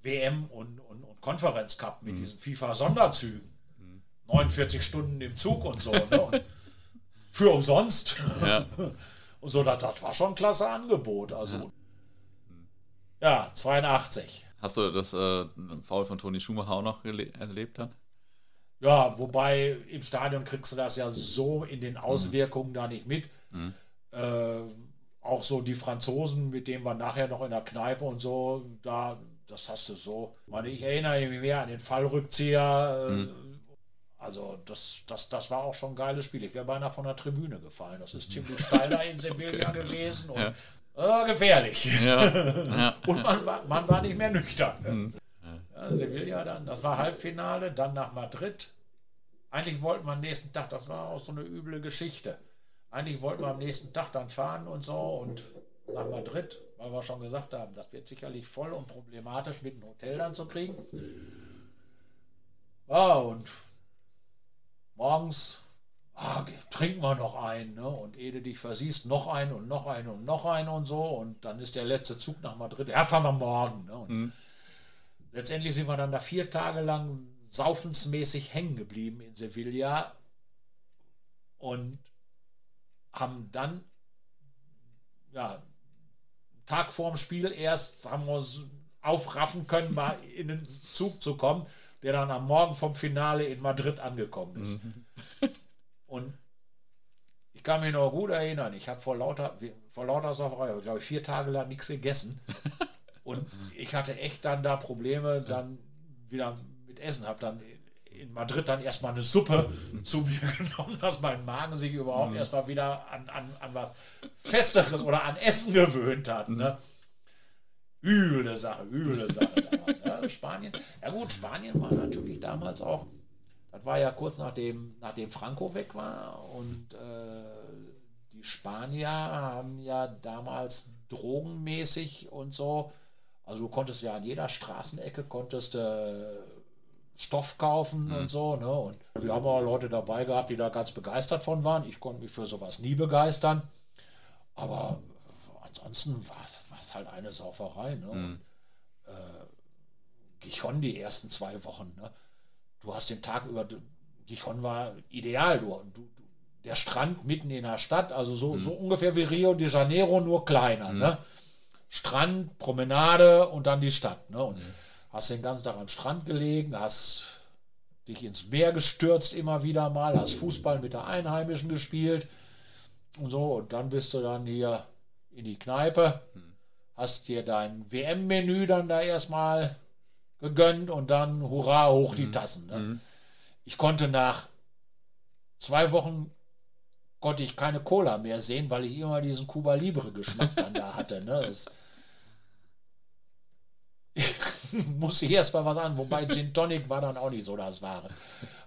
WM und, und, und Konferenz Cup mit mhm. diesen FIFA-Sonderzügen. Mhm. 49 Stunden im Zug und so. Ne? Und für umsonst. Ja. *laughs* Und so, das, das war schon ein klasse Angebot. Also, ja, ja 82. Hast du das äh, Foul von Toni Schumacher auch noch erlebt dann? Ja, wobei im Stadion kriegst du das ja so in den Auswirkungen mhm. da nicht mit. Mhm. Äh, auch so die Franzosen, mit denen wir nachher noch in der Kneipe und so, da, das hast du so. Ich, meine, ich erinnere mich mehr an den Fallrückzieher. Äh, mhm. Also das, das, das war auch schon ein geiles Spiel. Ich wäre beinahe von der Tribüne gefallen. Das ist ziemlich steil da in Sevilla *laughs* okay. gewesen und ja. äh, gefährlich. Ja. Ja. *laughs* und man war, man war nicht mehr nüchtern. Mhm. Ja, Sevilla dann, das war Halbfinale, dann nach Madrid. Eigentlich wollten wir am nächsten Tag, das war auch so eine üble Geschichte. Eigentlich wollten wir am nächsten Tag dann fahren und so und nach Madrid, weil wir schon gesagt haben, das wird sicherlich voll und problematisch mit dem Hotel dann zu kriegen. Ja, und morgens ah, trinken wir noch einen. Ne? Und ehe du dich versiehst, noch einen und noch einen und noch einen und so. Und dann ist der letzte Zug nach Madrid. Ja, fahren wir morgen. Ne? Letztendlich sind wir dann da vier Tage lang saufensmäßig hängen geblieben in Sevilla und haben dann, ja, Tag vorm Spiel erst haben wir uns aufraffen können, mal in den Zug zu kommen, der dann am Morgen vom Finale in Madrid angekommen ist. Mhm. Und ich kann mich noch gut erinnern, ich habe vor lauter, vor lauter Sauferei, glaube ich, vier Tage lang nichts gegessen. *laughs* Und ich hatte echt dann da Probleme, dann wieder mit Essen. Habe dann in Madrid dann erstmal eine Suppe zu mir *laughs* genommen, dass mein Magen sich überhaupt mhm. erstmal wieder an, an, an was Festeres oder an Essen gewöhnt hat. Ne? Üble Sache, üble *laughs* Sache damals. Ja, Spanien. Ja gut, Spanien war natürlich damals auch, das war ja kurz nachdem, nachdem Franco weg war und äh, die Spanier haben ja damals drogenmäßig und so also du konntest ja an jeder Straßenecke konntest äh, Stoff kaufen mhm. und so. Ne? Und wir haben auch Leute dabei gehabt, die da ganz begeistert von waren. Ich konnte mich für sowas nie begeistern. Aber ansonsten war es halt eine Sauferei. Ne? Mhm. Und, äh, Gichon die ersten zwei Wochen. Ne? Du hast den Tag über, Gichon war ideal. Du, du, der Strand mitten in der Stadt, also so, so ungefähr wie Rio de Janeiro, nur kleiner. Ne? Strand, Promenade und dann die Stadt. Ne? Und hast den ganzen Tag am Strand gelegen, hast dich ins Meer gestürzt immer wieder mal, hast Fußball mit der Einheimischen gespielt und so. Und dann bist du dann hier in die Kneipe, hast dir dein WM-Menü dann da erstmal gegönnt und dann hurra hoch die Tassen. Ne? Ich konnte nach zwei Wochen konnte ich keine Cola mehr sehen, weil ich immer diesen Cuba Libre Geschmack dann da hatte. Ne? Das *laughs* muss ich erst mal was an, wobei Gin Tonic war dann auch nicht so das Wahre.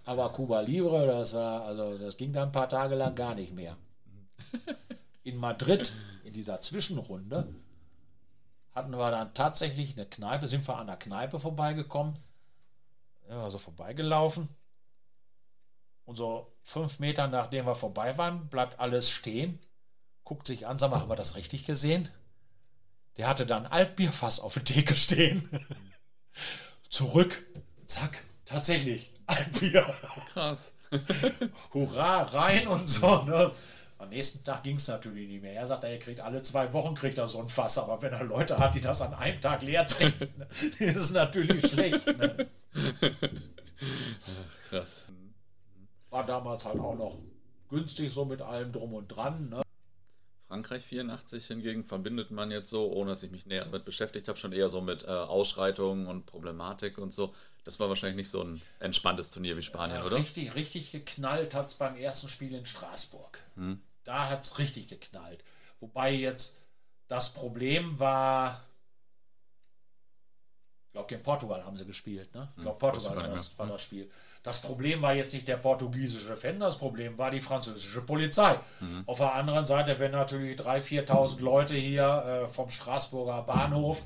Aber Cuba Libre, das also das ging dann ein paar Tage lang gar nicht mehr. In Madrid, in dieser Zwischenrunde, hatten wir dann tatsächlich eine Kneipe, sind wir an der Kneipe vorbeigekommen, also vorbeigelaufen. Und so fünf Meter nachdem wir vorbei waren, bleibt alles stehen, guckt sich an, sag mal, haben wir das richtig gesehen? Der hatte dann ein Altbierfass auf der Theke stehen. *laughs* Zurück, zack, tatsächlich, Altbier. Krass. *laughs* Hurra, rein und so. Ne? Am nächsten Tag ging es natürlich nicht mehr. Er sagt, er kriegt alle zwei Wochen kriegt er so ein Fass, aber wenn er Leute hat, die das an einem Tag leer trinken, *laughs* ist es natürlich schlecht. Ne? Krass. War damals halt auch noch günstig, so mit allem drum und dran. Ne? Frankreich 84 hingegen verbindet man jetzt so, ohne dass ich mich näher damit beschäftigt habe, schon eher so mit äh, Ausschreitungen und Problematik und so. Das war wahrscheinlich nicht so ein entspanntes Turnier wie Spanien, oder? Richtig, richtig geknallt hat es beim ersten Spiel in Straßburg. Da hat es richtig geknallt. Wobei jetzt das Problem war, glaube, gegen Portugal haben sie gespielt. Ne? Ich glaube, ich Portugal war das, war das Spiel. Das Problem war jetzt nicht der portugiesische Fan, das Problem war die französische Polizei. Auf der anderen Seite, wenn natürlich 3.000, 4.000 Leute hier äh, vom Straßburger Bahnhof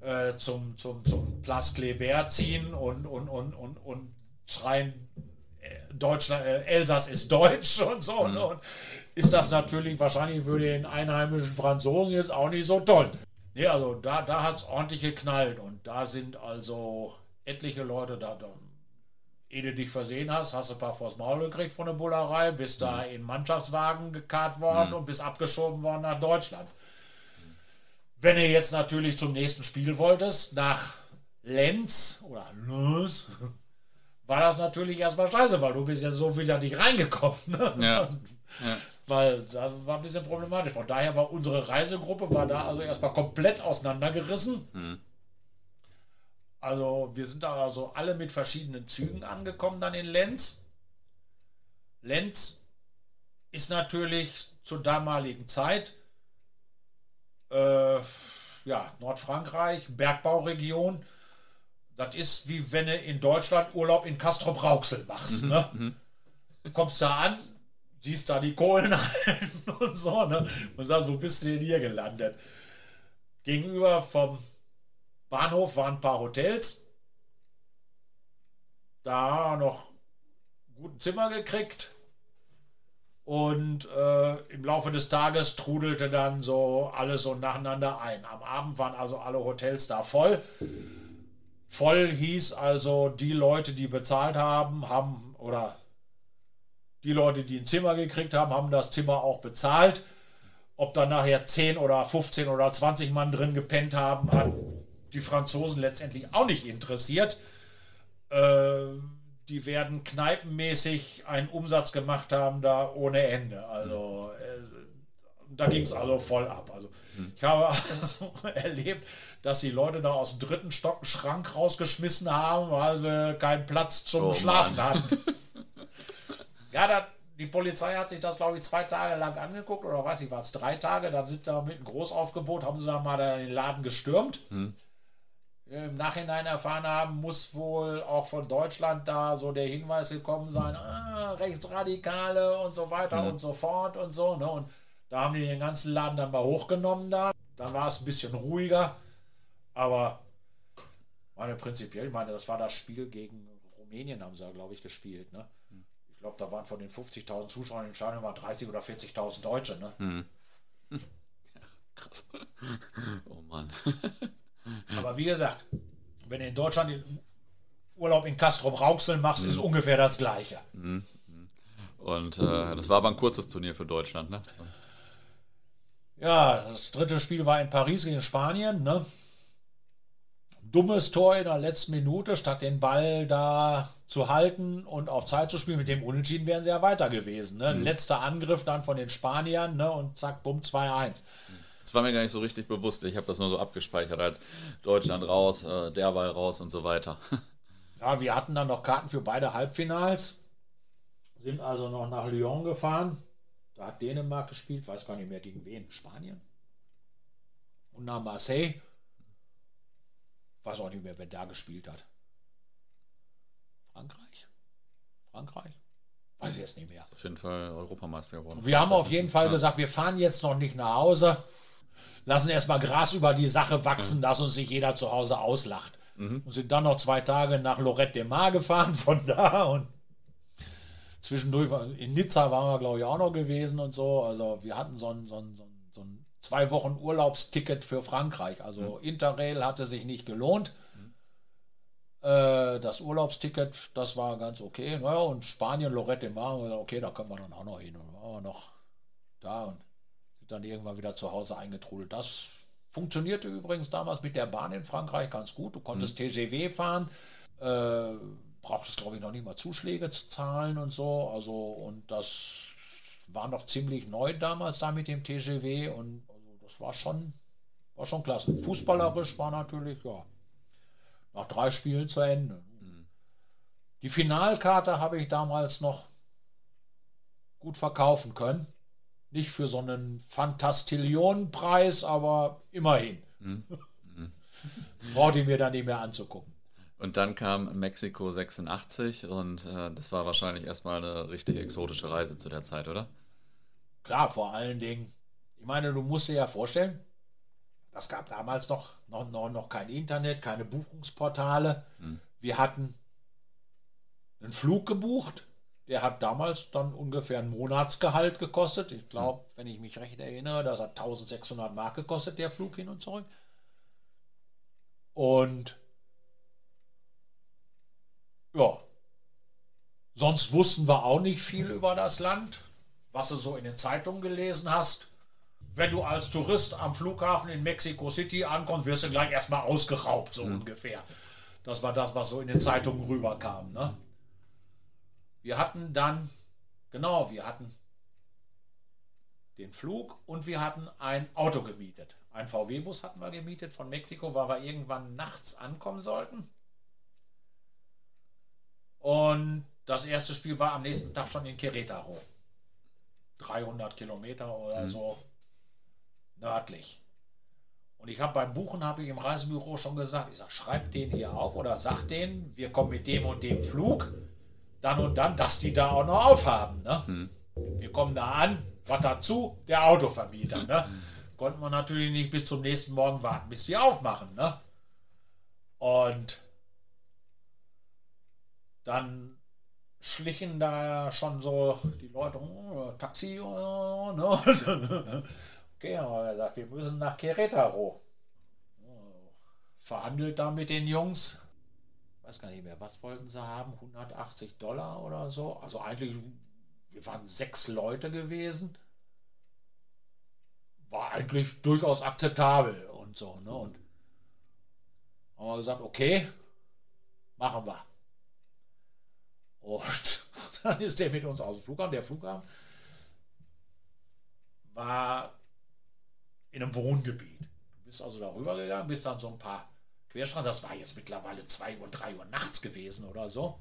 äh, zum, zum, zum Place Kléber ziehen und, und, und, und, und schreien, äh, Deutschland, äh, Elsass ist deutsch *laughs* und so. Ne? Und ist das natürlich wahrscheinlich für den einheimischen Franzosen jetzt auch nicht so toll. Nee, also da, da hat es ordentlich geknallt und da sind also etliche Leute da. da ehe du dich versehen hast, hast du ein paar vors Maul gekriegt von der Bullerei, bist da in Mannschaftswagen gekarrt worden und bist abgeschoben worden nach Deutschland. Wenn du jetzt natürlich zum nächsten Spiel wolltest, nach Lenz oder Lens, war das natürlich erstmal scheiße, weil du bist ja so wieder nicht reingekommen. Ne? Ja. *laughs* ja. Weil da war ein bisschen problematisch. Von daher war unsere Reisegruppe war da also erstmal komplett auseinandergerissen. Also wir sind da also alle mit verschiedenen Zügen angekommen dann in Lenz. Lenz ist natürlich zur damaligen Zeit äh, ja, Nordfrankreich, Bergbauregion. Das ist wie wenn du in Deutschland Urlaub in Castrop Rauxel machst. Ne? Du kommst da an, siehst da die Kohlenhallen *laughs* und so, ne? Und sagst, wo bist du denn hier gelandet? Gegenüber vom Bahnhof waren ein paar Hotels. Da noch guten Zimmer gekriegt. Und äh, im Laufe des Tages trudelte dann so alles so nacheinander ein. Am Abend waren also alle Hotels da voll. Voll hieß also, die Leute, die bezahlt haben, haben oder die Leute, die ein Zimmer gekriegt haben, haben das Zimmer auch bezahlt. Ob da nachher 10 oder 15 oder 20 Mann drin gepennt haben, hat die Franzosen letztendlich auch nicht interessiert. Äh, die werden kneipenmäßig einen Umsatz gemacht haben, da ohne Ende. Also äh, da ging es also voll ab. Also ich habe *laughs* also erlebt, dass die Leute da aus dem dritten Stock einen Schrank rausgeschmissen haben, weil sie keinen Platz zum Oh Schlafen hatten. *laughs* Ja, da, die Polizei hat sich das, glaube ich, zwei Tage lang angeguckt oder weiß ich was, drei Tage. Dann sind da mit einem Großaufgebot, haben sie dann mal da den Laden gestürmt. Im Nachhinein erfahren haben, muss wohl auch von Deutschland da so der Hinweis gekommen sein, ah, Rechtsradikale und so weiter und so fort und so. Ne? Und da haben die den ganzen Laden dann mal hochgenommen da. Dann war es ein bisschen ruhiger. Aber meine prinzipiell, ich meine, das war das Spiel gegen Rumänien, haben sie ja, glaube ich, gespielt. Ne? Ich glaube, da waren von den 50.000 Zuschauern im Stadion mal 30.000 oder 40.000 Deutsche. Ne? *laughs* Krass. Oh Mann. *laughs* Aber wie gesagt, wenn du in Deutschland den Urlaub in Castrop Rauxel machst, ist ungefähr das Gleiche. Und äh, das war aber ein kurzes Turnier für Deutschland, ne? Ja, das dritte Spiel war in Paris gegen Spanien, ne? Dummes Tor in der letzten Minute, statt den Ball da zu halten und auf Zeit zu spielen. Mit dem Unentschieden wären sie ja weiter gewesen. Ne? Mhm. Letzter Angriff dann von den Spaniern ne? und zack, bumm, 2-1. Das war mir gar nicht so richtig bewusst. Ich habe das nur so abgespeichert als Deutschland raus, äh, der Ball raus und so weiter. *laughs* Ja, wir hatten dann noch Karten für beide Halbfinals, sind also noch nach Lyon gefahren. Da hat Dänemark gespielt, weiß gar nicht mehr gegen wen, Spanien. Und nach Marseille. Weiß auch nicht mehr, wer da gespielt hat. Frankreich? Frankreich? Weiß ich jetzt nicht mehr. Auf jeden Fall Europameister geworden. Wir haben auf jeden Fall gesagt, wir fahren jetzt noch nicht nach Hause. Lassen erstmal Gras über die Sache wachsen, ja. dass uns nicht jeder zu Hause auslacht. Mhm. Und sind dann noch zwei Tage nach Lorette de Mar gefahren *laughs* von da und zwischendurch in Nizza waren wir, glaube ich, auch noch gewesen und so. Also wir hatten so ein, so ein, so ein, so ein zwei Wochen Urlaubsticket für Frankreich. Also mhm. Interrail hatte sich nicht gelohnt. Äh, das Urlaubsticket, das war ganz okay. Naja, und Spanien, Lorette Mar, okay, da können wir dann auch noch hin. Und waren wir noch da und sind dann irgendwann wieder zu Hause eingetrudelt. Das funktionierte übrigens damals mit der Bahn in Frankreich ganz gut. Du konntest mhm. TGW fahren, äh, brauchtest, glaube ich, noch nicht mal Zuschläge zu zahlen und so. Also, und das war noch ziemlich neu damals da mit dem TGW und also das war schon, war schon klasse. Fußballerisch war natürlich, ja, nach drei Spielen zu Ende. Die Finalkarte habe ich damals noch gut verkaufen können. Nicht für so einen Fantastillionenpreis, aber immerhin. Mhm. *laughs* Mhm. Brauchte ich mir dann nicht mehr anzugucken. Und dann kam Mexiko 86 und äh, das war wahrscheinlich erstmal eine richtig exotische Reise zu der Zeit, oder? Klar, vor allen Dingen. Ich meine, du musst dir ja vorstellen, das gab damals noch, noch, noch, noch kein Internet, keine Buchungsportale. Hm. Wir hatten einen Flug gebucht. Der hat damals dann ungefähr ein Monatsgehalt gekostet. Ich glaube, hm. wenn ich mich recht erinnere, das hat 1600 Mark gekostet, der Flug hin und zurück. Und ja, sonst wussten wir auch nicht viel über das Land, was du so in den Zeitungen gelesen hast wenn du als Tourist am Flughafen in Mexico City ankommst, wirst du gleich erstmal ausgeraubt, so mhm. ungefähr. Das war das, was so in den Zeitungen rüberkam. Ne? Wir hatten dann, genau, wir hatten den Flug und wir hatten ein Auto gemietet. Ein VW-Bus hatten wir gemietet von Mexiko, weil wir irgendwann nachts ankommen sollten. Und das erste Spiel war am nächsten Tag schon in Querétaro. 300 Kilometer oder mhm. so nördlich. Und ich habe beim Buchen, habe ich im Reisebüro schon gesagt, ich sage, schreib den hier auf oder sag denen, wir kommen mit dem und dem Flug, dann und dann, dass die da auch noch aufhaben. Ne? Hm. Wir kommen da an, was dazu? Der Autovermieter. Ne? Konnten wir natürlich nicht bis zum nächsten Morgen warten, bis die aufmachen. Ne? Und dann schlichen da schon so die Leute, oh, Taxi, oh, ne? *laughs* Okay, haben wir gesagt, wir müssen nach Querétaro. Verhandelt da mit den Jungs. Weiß gar nicht mehr, was wollten sie haben? 180 Dollar oder so. Also eigentlich, wir waren sechs Leute gewesen. War eigentlich durchaus akzeptabel und so. Ne? Und haben wir gesagt, okay, machen wir. Und *laughs* dann ist der mit uns aus dem Flughafen. Der Flughafen war in einem Wohngebiet. Du bist also darüber gegangen, bist dann so ein paar Querstraßen, das war jetzt mittlerweile 2 Uhr, 3 Uhr nachts gewesen oder so.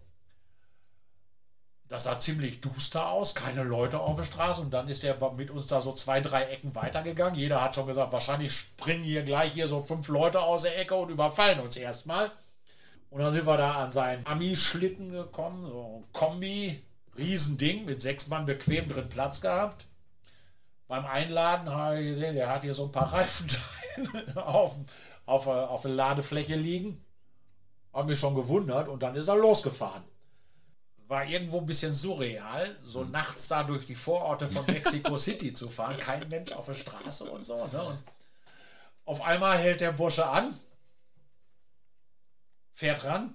Das sah ziemlich duster aus, keine Leute auf der Straße und dann ist er mit uns da so zwei, drei Ecken weitergegangen. Jeder hat schon gesagt, wahrscheinlich springen hier gleich hier so fünf Leute aus der Ecke und überfallen uns erstmal. Und dann sind wir da an seinen Ami-Schlitten gekommen, so ein Kombi, Riesending mit sechs Mann bequem drin Platz gehabt beim Einladen habe ich gesehen, der hat hier so ein paar *laughs* Reifen auf, auf, auf der Ladefläche liegen. Habe mich schon gewundert und dann ist er losgefahren. War irgendwo ein bisschen surreal, so mhm. nachts da durch die Vororte von *laughs* Mexico City zu fahren. Kein Mensch auf der Straße und so. Ne? Und auf einmal hält der Bursche an, fährt ran,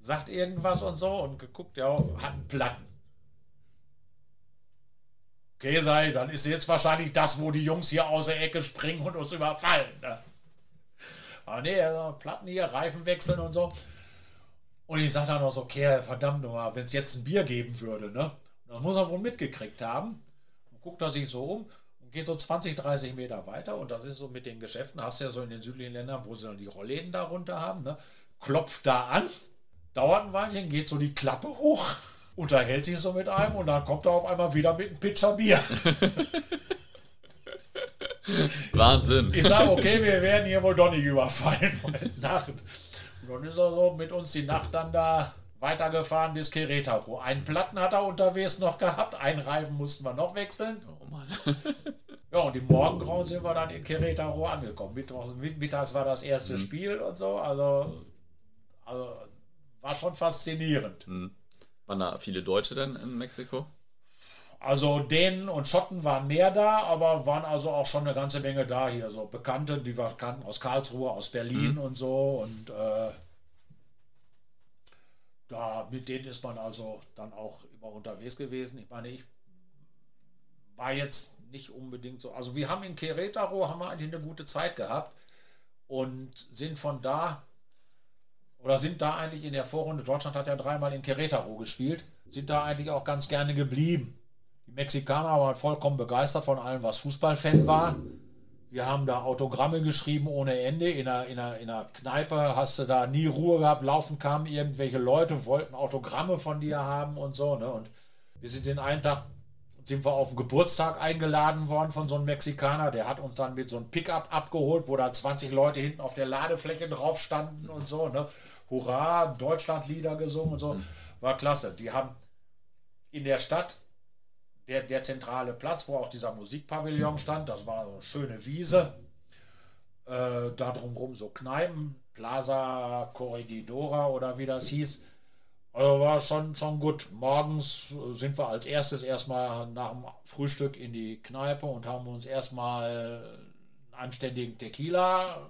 sagt irgendwas und so und geguckt, ja, hat einen Platten. Okay, sei, dann ist jetzt wahrscheinlich das, wo die Jungs hier aus der Ecke springen und uns überfallen. Ne? Aber nee, also Platten hier, Reifen wechseln und so. Und ich sage dann noch so, okay, verdammt nochmal, wenn es jetzt ein Bier geben würde, ne? Das muss er wohl mitgekriegt haben. Und guckt er sich so um und geht so 20, 30 Meter weiter. Und das ist so mit den Geschäften, hast du ja so in den südlichen Ländern, wo sie dann die Rollläden darunter haben, ne? Klopft da an, dauert ein Weilchen, geht so die Klappe hoch, unterhält sich so mit einem und dann kommt er auf einmal wieder mit einem Pitcher Bier. *laughs* Wahnsinn. Ich sage, okay, wir werden hier wohl doch nicht überfallen. Und dann ist er so mit uns die Nacht dann da weitergefahren bis Querétaro. Einen Platten hat er unterwegs noch gehabt, einen Reifen mussten wir noch wechseln. Oh Mann. Ja, und im Morgengrauen sind wir dann in Querétaro angekommen. Mittags, mittags war das erste Mhm. Spiel und so. Also, also war schon faszinierend. Hm. Waren da viele Deutsche denn in Mexiko? Also Dänen und Schotten waren mehr da, aber waren also auch schon eine ganze Menge da hier. So Bekannte, die wir kannten aus Karlsruhe, aus Berlin und so. Und äh, da mit denen ist man also dann auch immer unterwegs gewesen. Ich meine, ich war jetzt nicht unbedingt so. Also wir haben in Querétaro haben wir eigentlich eine gute Zeit gehabt und sind von da oder sind da eigentlich in der Vorrunde, Deutschland hat ja dreimal in Querétaro gespielt, sind da eigentlich auch ganz gerne geblieben. Die Mexikaner waren vollkommen begeistert von allem, was Fußballfan war. Wir haben da Autogramme geschrieben ohne Ende. In einer, in, einer, in einer Kneipe hast du da nie Ruhe gehabt. Laufen kamen irgendwelche Leute, wollten Autogramme von dir haben und so. Ne? Und wir sind den einen Tag, sind wir auf den Geburtstag eingeladen worden von so einem Mexikaner. Der hat uns dann mit so einem Pickup abgeholt, wo da 20 Leute hinten auf der Ladefläche drauf standen und so. Ne? Hurra, Deutschlandlieder gesungen und so. War klasse. Die haben in der Stadt der, der zentrale Platz, wo auch dieser Musikpavillon stand, das war so eine schöne Wiese. Äh, da drumherum so Kneipen, Plaza Corregidora oder wie das hieß. Also war schon, schon gut. Morgens äh, sind wir als erstes erstmal nach dem Frühstück in die Kneipe und haben uns erstmal einen anständigen Tequila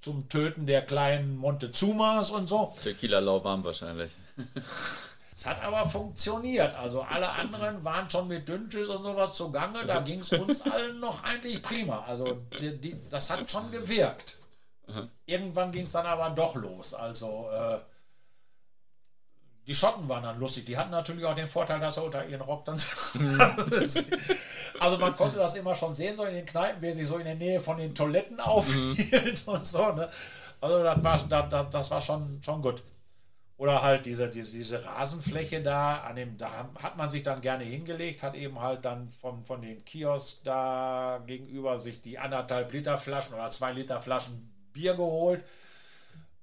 zum Töten der kleinen Montezumas und so. Tequila lauwarm wahrscheinlich. *laughs* Es hat aber funktioniert. Also alle anderen waren schon mit Dünnschiss und sowas zugange. Da ging es uns *laughs* allen noch eigentlich prima. Also die, die, das hat schon gewirkt. Irgendwann ging es dann aber doch los. Also äh, die Schotten waren dann lustig. Die hatten natürlich auch den Vorteil, dass sie unter ihren Rock dann. *laughs* also man konnte das immer schon sehen, so in den Kneipen, wer sich so in der Nähe von den Toiletten aufhielt *laughs* und so. Ne? Also das war, das, das war schon, schon gut. Oder halt diese, diese, diese Rasenfläche da, an dem, da hat man sich dann gerne hingelegt, hat eben halt dann von, von dem Kiosk da gegenüber sich die anderthalb Liter Flaschen oder zwei Liter Flaschen Bier geholt.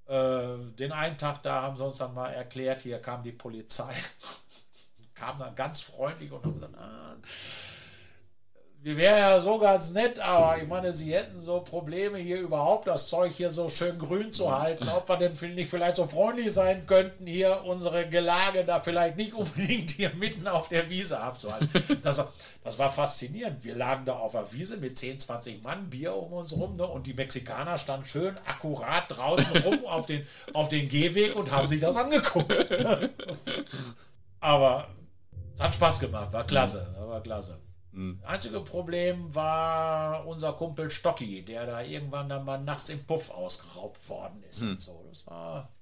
Äh, den einen Tag da haben sie uns dann mal erklärt, hier kam die Polizei, *laughs* kam dann ganz freundlich und haben gesagt, ah, wir wären ja so ganz nett, aber ich meine, sie hätten so Probleme hier überhaupt das Zeug hier so schön grün zu halten. Ob wir denn nicht vielleicht so freundlich sein könnten, hier unsere Gelage da vielleicht nicht unbedingt hier mitten auf der Wiese abzuhalten. Das war, das war faszinierend. Wir lagen da auf der Wiese mit 10, 20 Mann, Bier um uns rum ne? und die Mexikaner standen schön akkurat draußen rum auf den, auf den Gehweg und haben sich das angeguckt. *laughs* Aber es hat Spaß gemacht, war klasse, war klasse. Einzige Problem war unser Kumpel Stocki, der da irgendwann dann mal nachts im Puff ausgeraubt worden ist und so. Das war.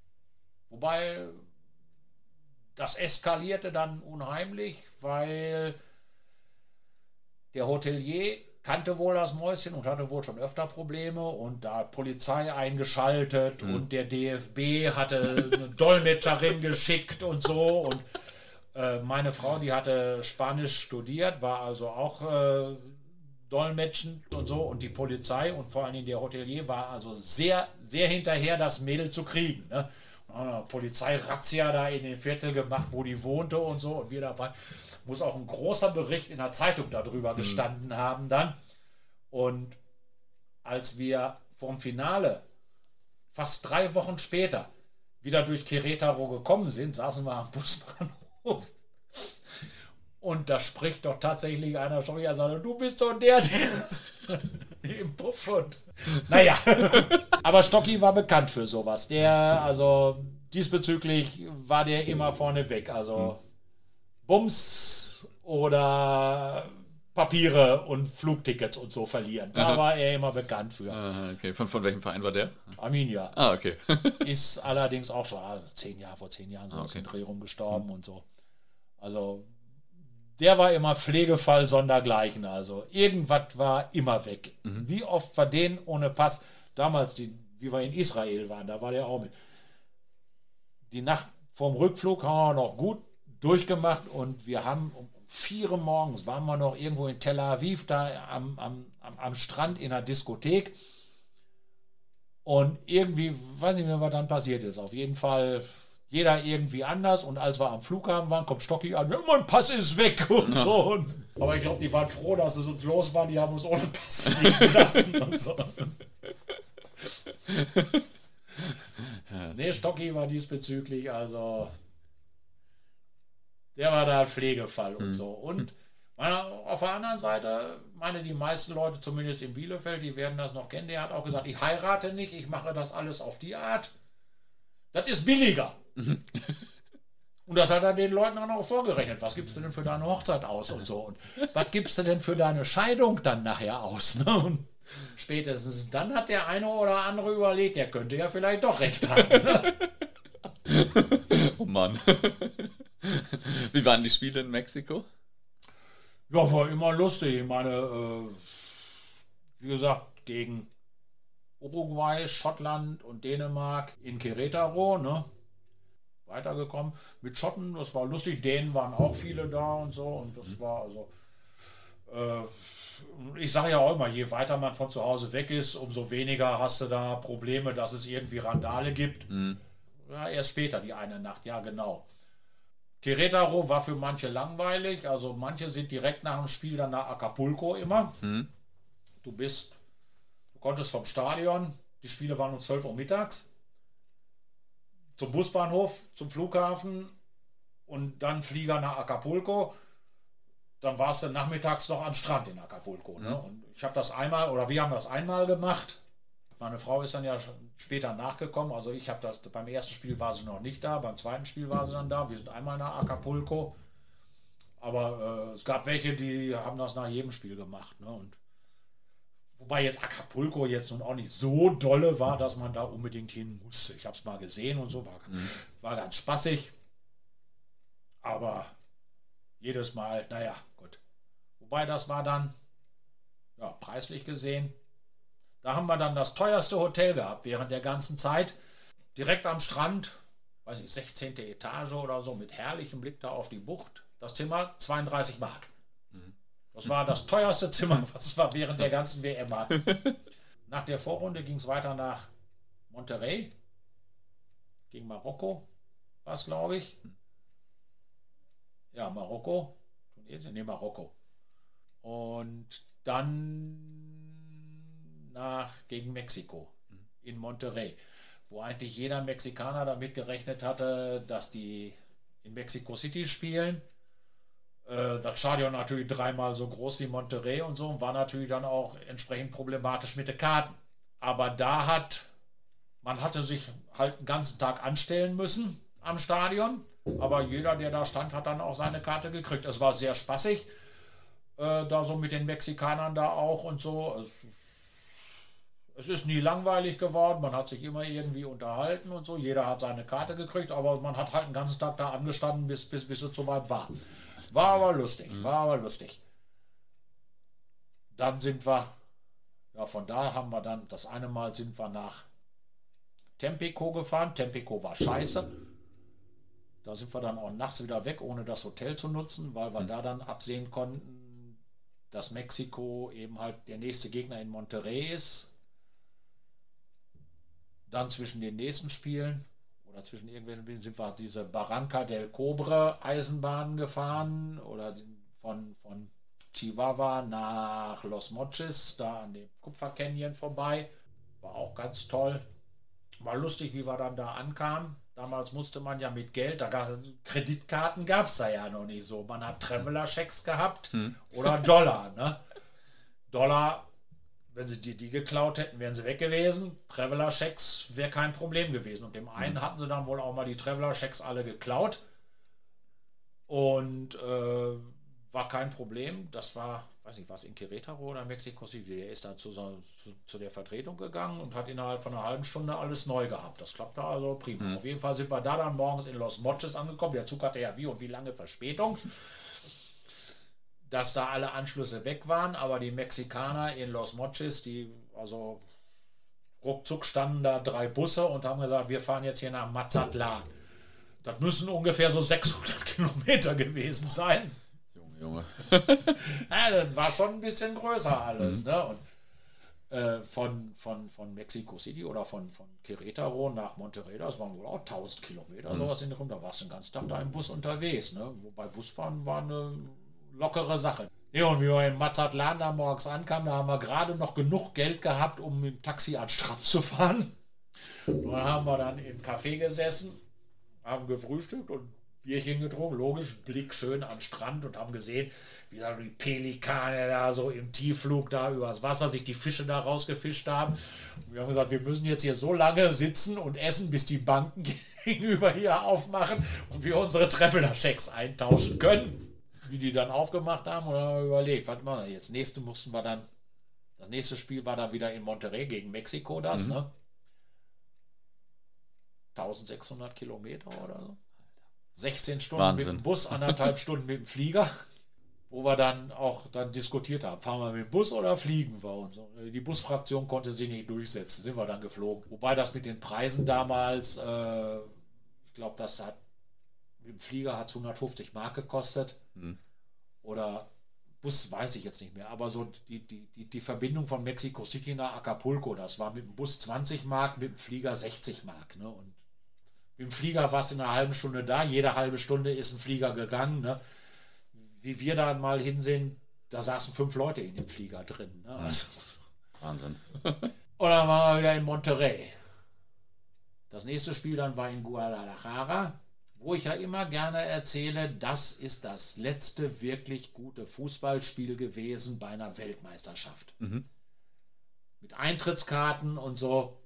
Wobei das eskalierte dann unheimlich, weil der Hotelier kannte wohl das Mäuschen und hatte wohl schon öfter Probleme und da hat Polizei eingeschaltet und der DFB hatte eine Dolmetscherin *laughs* geschickt und so und äh, meine Frau, die hatte Spanisch studiert, war also auch äh, dolmetschend und so und die Polizei und vor allen Dingen der Hotelier war also sehr, sehr hinterher, das Mädel zu kriegen. Ne? Ah, Polizeirazzia da in den Viertel gemacht, wo die wohnte und so und wir dabei. Muss auch ein großer Bericht in der Zeitung darüber gestanden haben dann. Und als wir vom Finale fast drei Wochen später wieder durch Querétaro gekommen sind, saßen wir am Busbahnhof. *laughs* Und da spricht doch tatsächlich einer schon wieder, sagt, du bist doch der, der *laughs* im Puff und. *laughs* Naja, aber Stocki war bekannt für sowas. Der, also diesbezüglich war der immer vorne weg. Also Bums oder Papiere und Flugtickets und so verlieren. Da Aha. war er immer bekannt für. Okay. Von, von welchem Verein war der? Arminia. Ah, okay. Ist allerdings auch schon ah, zehn Jahre, vor zehn Jahren so Ah, okay. Dreh rum gestorben und so. Also, der war immer Pflegefall sondergleichen. Also, irgendwas war immer weg. Wie oft war den ohne Pass? Damals, die, wie wir in Israel waren, da war der auch mit. Die Nacht vorm Rückflug haben wir noch gut durchgemacht und wir haben um vier Uhr morgens waren wir noch irgendwo in Tel Aviv, da am, am, am, am Strand in einer Diskothek. Und irgendwie, weiß nicht mehr, was dann passiert ist. Auf jeden Fall jeder irgendwie anders. Und als wir am Flughafen waren, kommt Stocki an, ja, mein Pass ist weg *laughs* und so. Und, aber ich glaube, die waren froh, dass es uns los war. Die haben uns ohne Pass fliegen lassen und so. *laughs* nee, Stocki war diesbezüglich, also der war da ein Pflegefall und so. Und meine, auf der anderen Seite, meine, die meisten Leute, zumindest in Bielefeld, die werden das noch kennen, der hat auch gesagt, ich heirate nicht, ich mache das alles auf die Art. Das ist billiger. *laughs* Und das hat er den Leuten auch noch vorgerechnet. Was gibst du denn für deine Hochzeit aus und so? Und was gibst du denn für deine Scheidung dann nachher aus? Ne? Und spätestens dann hat der eine oder andere überlegt, der könnte ja vielleicht doch recht haben. Ne? *laughs* Oh Mann. *laughs* Wie waren die Spiele in Mexiko? Ja, war immer lustig. Ich meine, äh, wie gesagt, gegen Uruguay, Schottland und Dänemark in Querétaro, ne? Weitergekommen. Mit Schotten, das war lustig. Dänen waren auch viele da und so. Und das war also. Äh, ich sage ja auch immer, je weiter man von zu Hause weg ist, umso weniger hast du da Probleme, dass es irgendwie Randale gibt. Ja, erst später, die eine Nacht, ja, genau. Querétaro war für manche langweilig, also manche sind direkt nach dem Spiel dann nach Acapulco immer. Du bist, du konntest vom Stadion, die Spiele waren um 12 Uhr mittags, zum Busbahnhof, zum Flughafen und dann Flieger nach Acapulco. Dann warst du nachmittags noch am Strand in Acapulco. Ne? Und ich habe das einmal, oder wir haben das einmal gemacht. Meine Frau ist dann ja später nachgekommen. Also ich habe das, beim ersten Spiel war sie noch nicht da, beim zweiten Spiel war sie dann da. Wir sind einmal nach Acapulco. Aber äh, es gab welche, die haben das nach jedem Spiel gemacht. Ne? Und wobei jetzt Acapulco jetzt nun auch nicht so dolle war, dass man da unbedingt hin musste. Ich habe es mal gesehen und so, war, war ganz spaßig. Aber jedes Mal, naja, gut. Wobei das war dann, ja, preislich gesehen, da haben wir dann das teuerste Hotel gehabt während der ganzen Zeit. Direkt am Strand, weiß ich, 16. Etage oder so, mit herrlichem Blick da auf die Bucht. Das Zimmer 32 Mark. Das war das teuerste Zimmer, was wir während der ganzen WM hatten. *laughs* Nach der Vorrunde ging es weiter nach Monterrey, gegen Marokko, war es, glaube ich. Ja, Marokko, Tunesien, nee, Marokko. Und dann nach gegen Mexiko in Monterrey, wo eigentlich jeder Mexikaner damit gerechnet hatte, dass die in Mexico City spielen. Äh, Das Stadion natürlich dreimal so groß wie Monterrey und so, war natürlich dann auch entsprechend problematisch mit den Karten. Aber da hat, man hatte sich halt den ganzen Tag anstellen müssen am Stadion, aber jeder, der da stand, hat dann auch seine Karte gekriegt. Es war sehr spaßig, äh, da so mit den Mexikanern da auch und so. Es, es ist nie langweilig geworden, man hat sich immer irgendwie unterhalten und so. Jeder hat seine Karte gekriegt, aber man hat halt den ganzen Tag da angestanden, bis, bis, bis es soweit war. War aber lustig, war aber lustig. Dann sind wir, ja, von da haben wir dann, das eine Mal sind wir nach Tempico gefahren. Tempico war scheiße. Da sind wir dann auch nachts wieder weg, ohne das Hotel zu nutzen, weil wir da dann absehen konnten, dass Mexiko eben halt der nächste Gegner in Monterrey ist. Dann zwischen den nächsten Spielen oder zwischen irgendwelchen Spielen sind wir diese Barranca del Cobre Eisenbahn gefahren oder von, von Chihuahua nach Los Mochis, da an dem Kupfer-Canyon vorbei. War auch ganz toll. War lustig, wie wir dann da ankamen. Damals musste man ja mit Geld, da gab, Kreditkarten gab es da ja noch nicht so. Man hat Traveler-Schecks gehabt oder Dollar. Ne? Dollar, wenn sie dir die geklaut hätten, wären sie weg gewesen. Traveler-Schecks wäre kein Problem gewesen. Und dem einen hatten sie dann wohl auch mal die Traveler-Schecks alle geklaut. Und äh, war kein Problem. Das war, weiß nicht, was in Querétaro oder Mexico City, der ist dann zu, zu, zu, der Vertretung gegangen und hat innerhalb von einer halben Stunde alles neu gehabt. Das klappte also prima. Mhm. Auf jeden Fall sind wir da dann morgens in Los Moches angekommen. Der Zug hatte ja wie und wie lange Verspätung. Dass da alle Anschlüsse weg waren, aber die Mexikaner in Los Moches, die also ruckzuck standen da drei Busse und haben gesagt, wir fahren jetzt hier nach Mazatlan. Das müssen ungefähr so 600 *laughs* Kilometer gewesen sein. Junge. *laughs* ja, das war schon ein bisschen größer alles. Mhm. Ne? Und äh, von, von, von Mexico City oder von, von Querétaro nach Monterrey, das waren wohl auch 1000 Kilometer, mhm. sowas in der Da warst du den ganzen Tag da im Bus unterwegs. Ne? Wobei Busfahren war eine lockere Sache. Ja, und wie wir in Mazatlan da morgens ankamen, da haben wir gerade noch genug Geld gehabt, um mit dem Taxi an Strand zu fahren. Dann haben wir dann im Café gesessen, haben gefrühstückt und Bierchen getrunken, logisch, Blick schön am Strand und haben gesehen, wie da die Pelikane da so im Tiefflug da übers Wasser sich die Fische da rausgefischt haben. Und wir haben gesagt, wir müssen jetzt hier so lange sitzen und essen, bis die Banken *laughs* gegenüber hier aufmachen und wir unsere Traveler-Schecks eintauschen können. Wie die dann aufgemacht haben, oder überlegt, was machen wir jetzt? Nächste mussten wir dann, das nächste Spiel war dann wieder in Monterrey gegen Mexiko, das, mhm. ne? 1600 Kilometer oder so. 16 Stunden Wahnsinn. mit dem Bus, anderthalb *laughs* Stunden mit dem Flieger, wo wir dann auch dann diskutiert haben, fahren wir mit dem Bus oder fliegen wir und so. Die Busfraktion konnte sich nicht durchsetzen, sind wir dann geflogen. Wobei das mit den Preisen damals, äh, ich glaube, das hat dem Flieger hat 150 Mark gekostet. Mhm. Oder Bus weiß ich jetzt nicht mehr, aber so die, die, die, die Verbindung von Mexico City nach Acapulco, das war mit dem Bus 20 Mark, mit dem Flieger 60 Mark. Ne? Und im Flieger war es in einer halben Stunde da, jede halbe Stunde ist ein Flieger gegangen. Ne? Wie wir da mal hinsehen, da saßen fünf Leute in dem Flieger drin. Ne? Also, Wahnsinn. *laughs* dann waren wir wieder in Monterrey. Das nächste Spiel dann war in Guadalajara, wo ich ja immer gerne erzähle, das ist das letzte wirklich gute Fußballspiel gewesen bei einer Weltmeisterschaft. Mhm. Mit Eintrittskarten und so.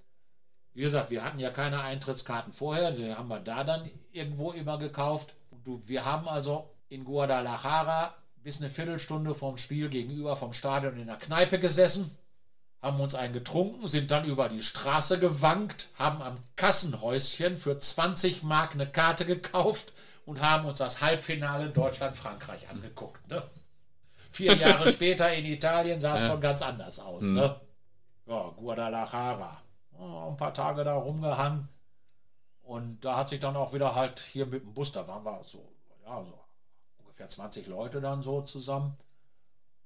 Wie gesagt, wir hatten ja keine Eintrittskarten vorher, die haben wir da dann irgendwo immer gekauft. Und wir haben also in Guadalajara bis eine Viertelstunde vom Spiel gegenüber vom Stadion in der Kneipe gesessen, haben uns einen getrunken, sind dann über die Straße gewankt, haben am Kassenhäuschen für 20 Mark eine Karte gekauft und haben uns das Halbfinale Deutschland-Frankreich angeguckt. Ne? Vier *laughs* Jahre später in Italien sah es ja. schon ganz anders aus. Mhm. Ne? Ja, Guadalajara ein paar Tage da rumgehangen. Und da hat sich dann auch wieder halt hier mit dem Bus, da waren wir so, ja, so ungefähr 20 Leute dann so zusammen.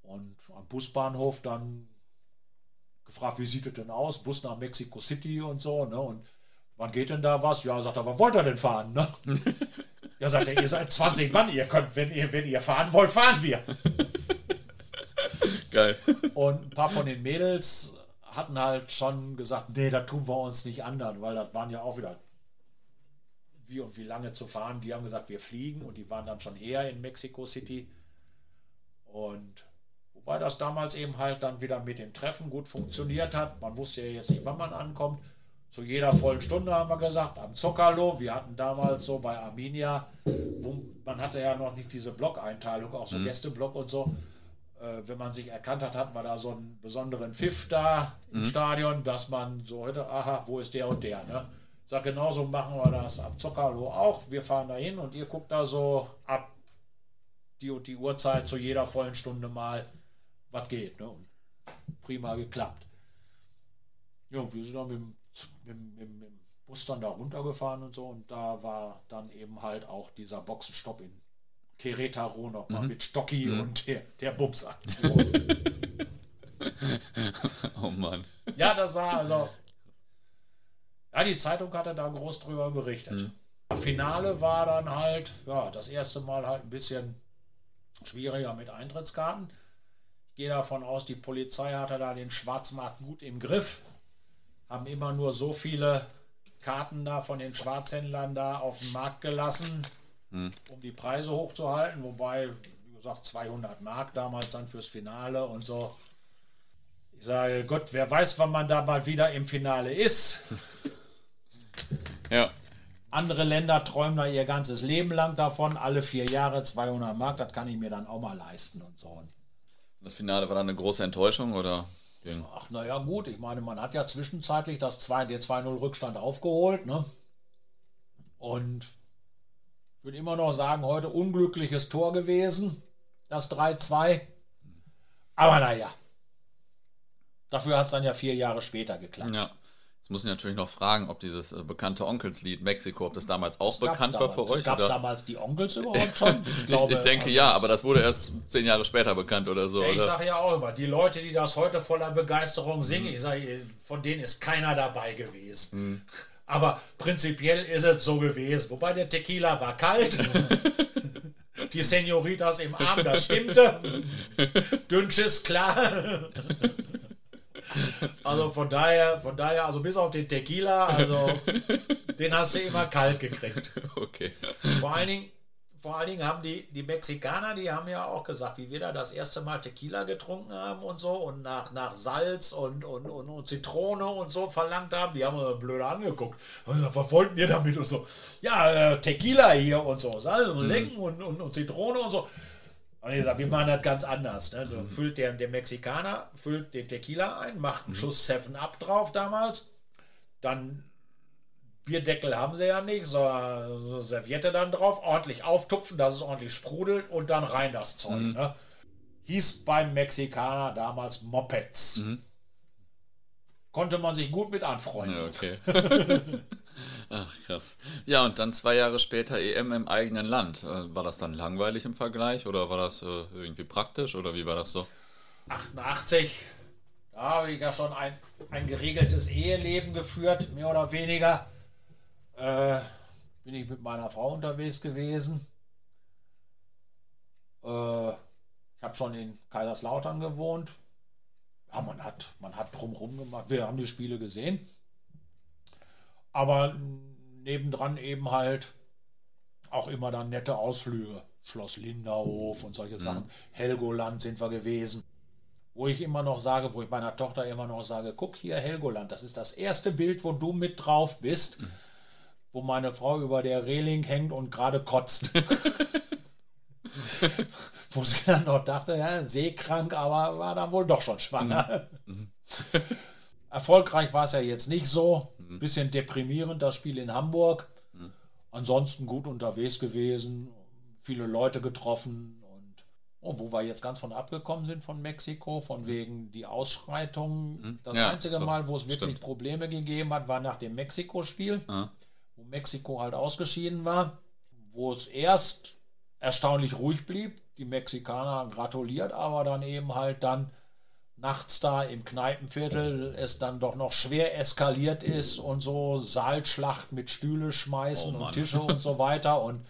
Und am Busbahnhof dann gefragt, wie sieht es denn aus? Bus nach Mexico City und so, ne? Und wann geht denn da was? Ja, sagt er, wann wollt ihr denn fahren, ne? *laughs* ja, sagt er, ihr seid 20 Mann, ihr könnt, wenn ihr, wenn ihr fahren wollt, fahren wir. *laughs* Geil. Und ein paar von den Mädels hatten halt schon gesagt, nee, da tun wir uns nicht anderen, weil das waren ja auch wieder wie und wie lange zu fahren. Die haben gesagt, wir fliegen und die waren dann schon eher in Mexico City. Und wobei das damals eben halt dann wieder mit dem Treffen gut funktioniert hat. Man wusste ja jetzt nicht, wann man ankommt. Zu jeder vollen Stunde haben wir gesagt, am Zocalo. Wir hatten damals so bei Arminia, wo man hatte ja noch nicht diese Blockeinteilung, auch so mhm. Gästeblock und so äh, wenn man sich erkannt hat, hat man da so einen besonderen Pfiff da im mhm. Stadion, dass man so heute, aha, wo ist der und der, ne? Sag, genauso machen wir das am Zockerlo auch. Wir fahren da hin und ihr guckt da so ab die und die Uhrzeit zu jeder vollen Stunde mal, was geht. Ne? Und prima geklappt. Ja, und wir sind dann mit, mit, mit, mit dem Bus dann da runtergefahren und so und da war dann eben halt auch dieser Boxenstopp in Querétaro nochmal mhm. mit Stocki mhm. und der, der Bums-Aktion. *laughs* oh Mann. Ja, das war also. Ja, die Zeitung hatte da groß drüber berichtet. Mhm. Das Finale war dann halt, ja, das erste Mal halt ein bisschen schwieriger mit Eintrittskarten. Ich gehe davon aus, die Polizei hatte da den Schwarzmarkt gut im Griff. Haben immer nur so viele Karten da von den Schwarzhändlern da auf den Markt gelassen, hm. um die Preise hochzuhalten. Wobei, wie gesagt, 200 Mark damals dann fürs Finale und so. Ich sage, Gott, wer weiß, wann man da mal wieder im Finale ist. ja. Andere Länder träumen da ihr ganzes Leben lang davon, alle vier Jahre 200 Mark, das kann ich mir dann auch mal leisten und so. Das Finale war dann eine große Enttäuschung oder? Ach, naja, gut. Ich meine, man hat ja zwischenzeitlich das 2, den 2-0 Rückstand aufgeholt. Ne? Und ich würde immer noch sagen, heute unglückliches Tor gewesen. Das 3-2. Aber naja. Dafür hat es dann ja vier Jahre später geklappt. Ja. Jetzt muss ich natürlich noch fragen, ob dieses äh, bekannte Onkelslied Mexiko, ob das damals auch das bekannt war für euch. Gab es damals die Onkels überhaupt schon? *laughs* Ich, glaube, ich, ich denke also ja, aber das wurde erst zehn Jahre später bekannt oder so. Ja, ich sage ja auch immer, die Leute, die das heute voller Begeisterung singen, mhm. ich sage, von denen ist keiner dabei gewesen. Mhm. *laughs* Aber prinzipiell ist es so gewesen. Wobei der Tequila war kalt. *laughs* die Senoritas im Arm, das stimmte. Dünnsches klar. *laughs* Also von daher, von daher, also bis auf den Tequila, also *laughs* den hast du immer kalt gekriegt. Okay. Vor allen Dingen, vor allen Dingen haben die, die Mexikaner, die haben ja auch gesagt, wie wir da das erste Mal Tequila getrunken haben und so und nach, nach Salz und, und, und, und Zitrone und so verlangt haben, die haben wir blöd angeguckt. Gesagt, was wollten ihr damit und so? Ja, äh, Tequila hier und so, Salz und mhm. Lenken und, und, und Zitrone und so. Und ich sage, wir machen das ganz anders. Ne? Du füllt der, der Mexikaner, füllt den Tequila ein, macht einen mhm. Schuss 7-Up drauf damals. Dann Bierdeckel haben sie ja nicht, so, so Serviette dann drauf, ordentlich auftupfen, dass es ordentlich sprudelt und dann rein das Zeug. Mhm. Ne? Hieß beim Mexikaner damals Mopeds. Mhm. Konnte man sich gut mit anfreunden. Ja, okay. *laughs* Ach, krass. Ja, und dann zwei Jahre später EM im eigenen Land. Äh, war das dann langweilig im Vergleich oder war das äh, irgendwie praktisch oder wie war das so? 88, da habe ich ja schon ein, ein geregeltes Eheleben geführt, mehr oder weniger. Äh, bin ich mit meiner Frau unterwegs gewesen. Äh, ich habe schon in Kaiserslautern gewohnt. Ja, man hat, man hat drumherum gemacht. Wir haben die Spiele gesehen. Aber nebendran eben halt auch immer dann nette Ausflüge. Schloss Linderhof und solche Sachen. Mhm. Helgoland sind wir gewesen. Wo ich immer noch sage, wo ich meiner Tochter immer noch sage, guck hier Helgoland, das ist das erste Bild, wo du mit drauf bist, mhm. wo meine Frau über der Reling hängt und gerade kotzt. *laughs* wo sie dann noch dachte, ja, seekrank, aber war dann wohl doch schon schwanger. Mhm. mhm. *laughs* Erfolgreich war es ja jetzt nicht so. Mhm. Bisschen deprimierend, das Spiel in Hamburg. Mhm. Ansonsten gut unterwegs gewesen, viele Leute getroffen und oh, wo wir jetzt ganz von abgekommen sind von Mexiko, von mhm. wegen die Ausschreitungen. Mhm. Das ja, einzige so, Mal, wo es wirklich stimmt. Probleme gegeben hat, war nach dem Mexiko-Spiel, ah. wo Mexiko halt ausgeschieden war, wo es erst erstaunlich ruhig blieb. Die Mexikaner gratuliert, aber dann eben halt dann nachts da im Kneipenviertel es dann doch noch schwer eskaliert ist und so Saalschlacht mit Stühle schmeißen oh und Tische und so *laughs* weiter und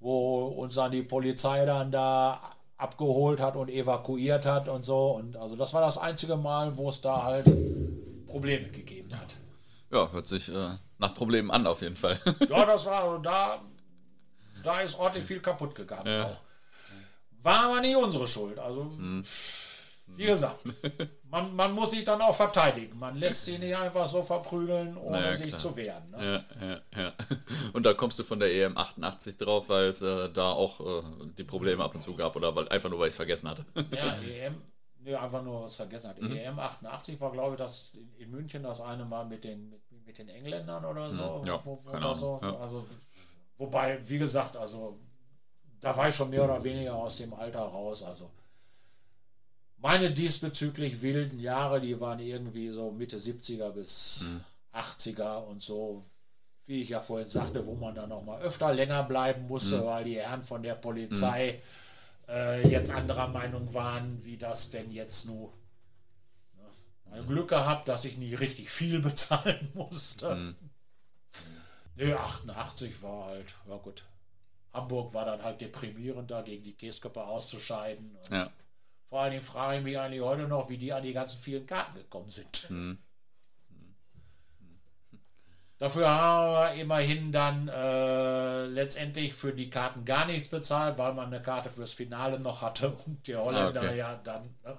wo uns dann die Polizei dann da abgeholt hat und evakuiert hat und so und also das war das einzige Mal, wo es da halt Probleme gegeben hat. Ja, hört sich äh, nach Problemen an auf jeden Fall. *laughs* ja, das war also *laughs* da da ist ordentlich viel kaputt gegangen ja. auch. War aber nicht unsere Schuld, also hm. Wie gesagt, man, man muss sich dann auch verteidigen. Man lässt sie nicht einfach so verprügeln, ohne naja, sich zu wehren. Ne? Ja, ja, ja. Und da kommst du von der EM 88 drauf, weil es äh, da auch äh, die Probleme ab und zu gab oder weil, einfach nur, weil ich es vergessen hatte. Ja, *laughs* EM, nee, einfach nur was vergessen hatte. Mhm. EM 88 war, glaube ich, das in, München das eine Mal mit den, mit, mit den Engländern oder so. Mhm, ja, wo, wo so ja. also, wobei, wie gesagt, also da war ich schon mehr oder weniger aus dem Alter raus. Also meine diesbezüglich wilden Jahre, die waren irgendwie so Mitte 70er bis mhm. 80er und so, wie ich ja vorhin sagte, wo man dann noch mal öfter länger bleiben musste, mhm. weil die Herren von der Polizei mhm. äh, jetzt anderer Meinung waren, wie das denn jetzt nur. Ne? Glück gehabt, dass ich nie richtig viel *laughs* bezahlen musste. Mhm. Nö, 88 war halt, ja gut. Hamburg war dann halt deprimierend, da gegen die Käsköpfe auszuscheiden. ja. Vor allen Dingen frage ich mich eigentlich heute noch, wie die an die ganzen vielen Karten gekommen sind. Hm. Dafür haben wir immerhin dann äh, letztendlich für die Karten gar nichts bezahlt, weil man eine Karte fürs Finale noch hatte und die Holländer okay. ja dann. Ne?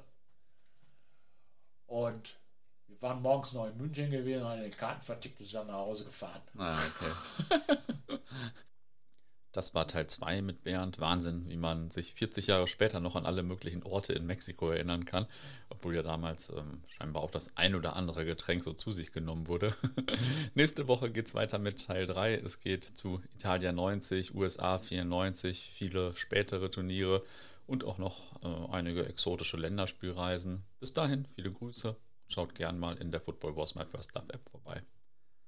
Und wir waren morgens noch in München gewesen, haben die Karten vertickt und sind dann nach Hause gefahren. Ah, okay. *laughs* Das war Teil 2 mit Bernd. Wahnsinn, wie man sich 40 Jahre später noch an alle möglichen Orte in Mexiko erinnern kann, obwohl ja damals ähm, scheinbar auch das ein oder andere Getränk so zu sich genommen wurde. *laughs* Nächste Woche geht es weiter mit Teil 3. Es geht zu Italia 90, USA 94, viele spätere Turniere und auch noch äh, einige exotische Länderspielreisen. Bis dahin, viele Grüße schaut gern mal in der Football Was My First Love App vorbei.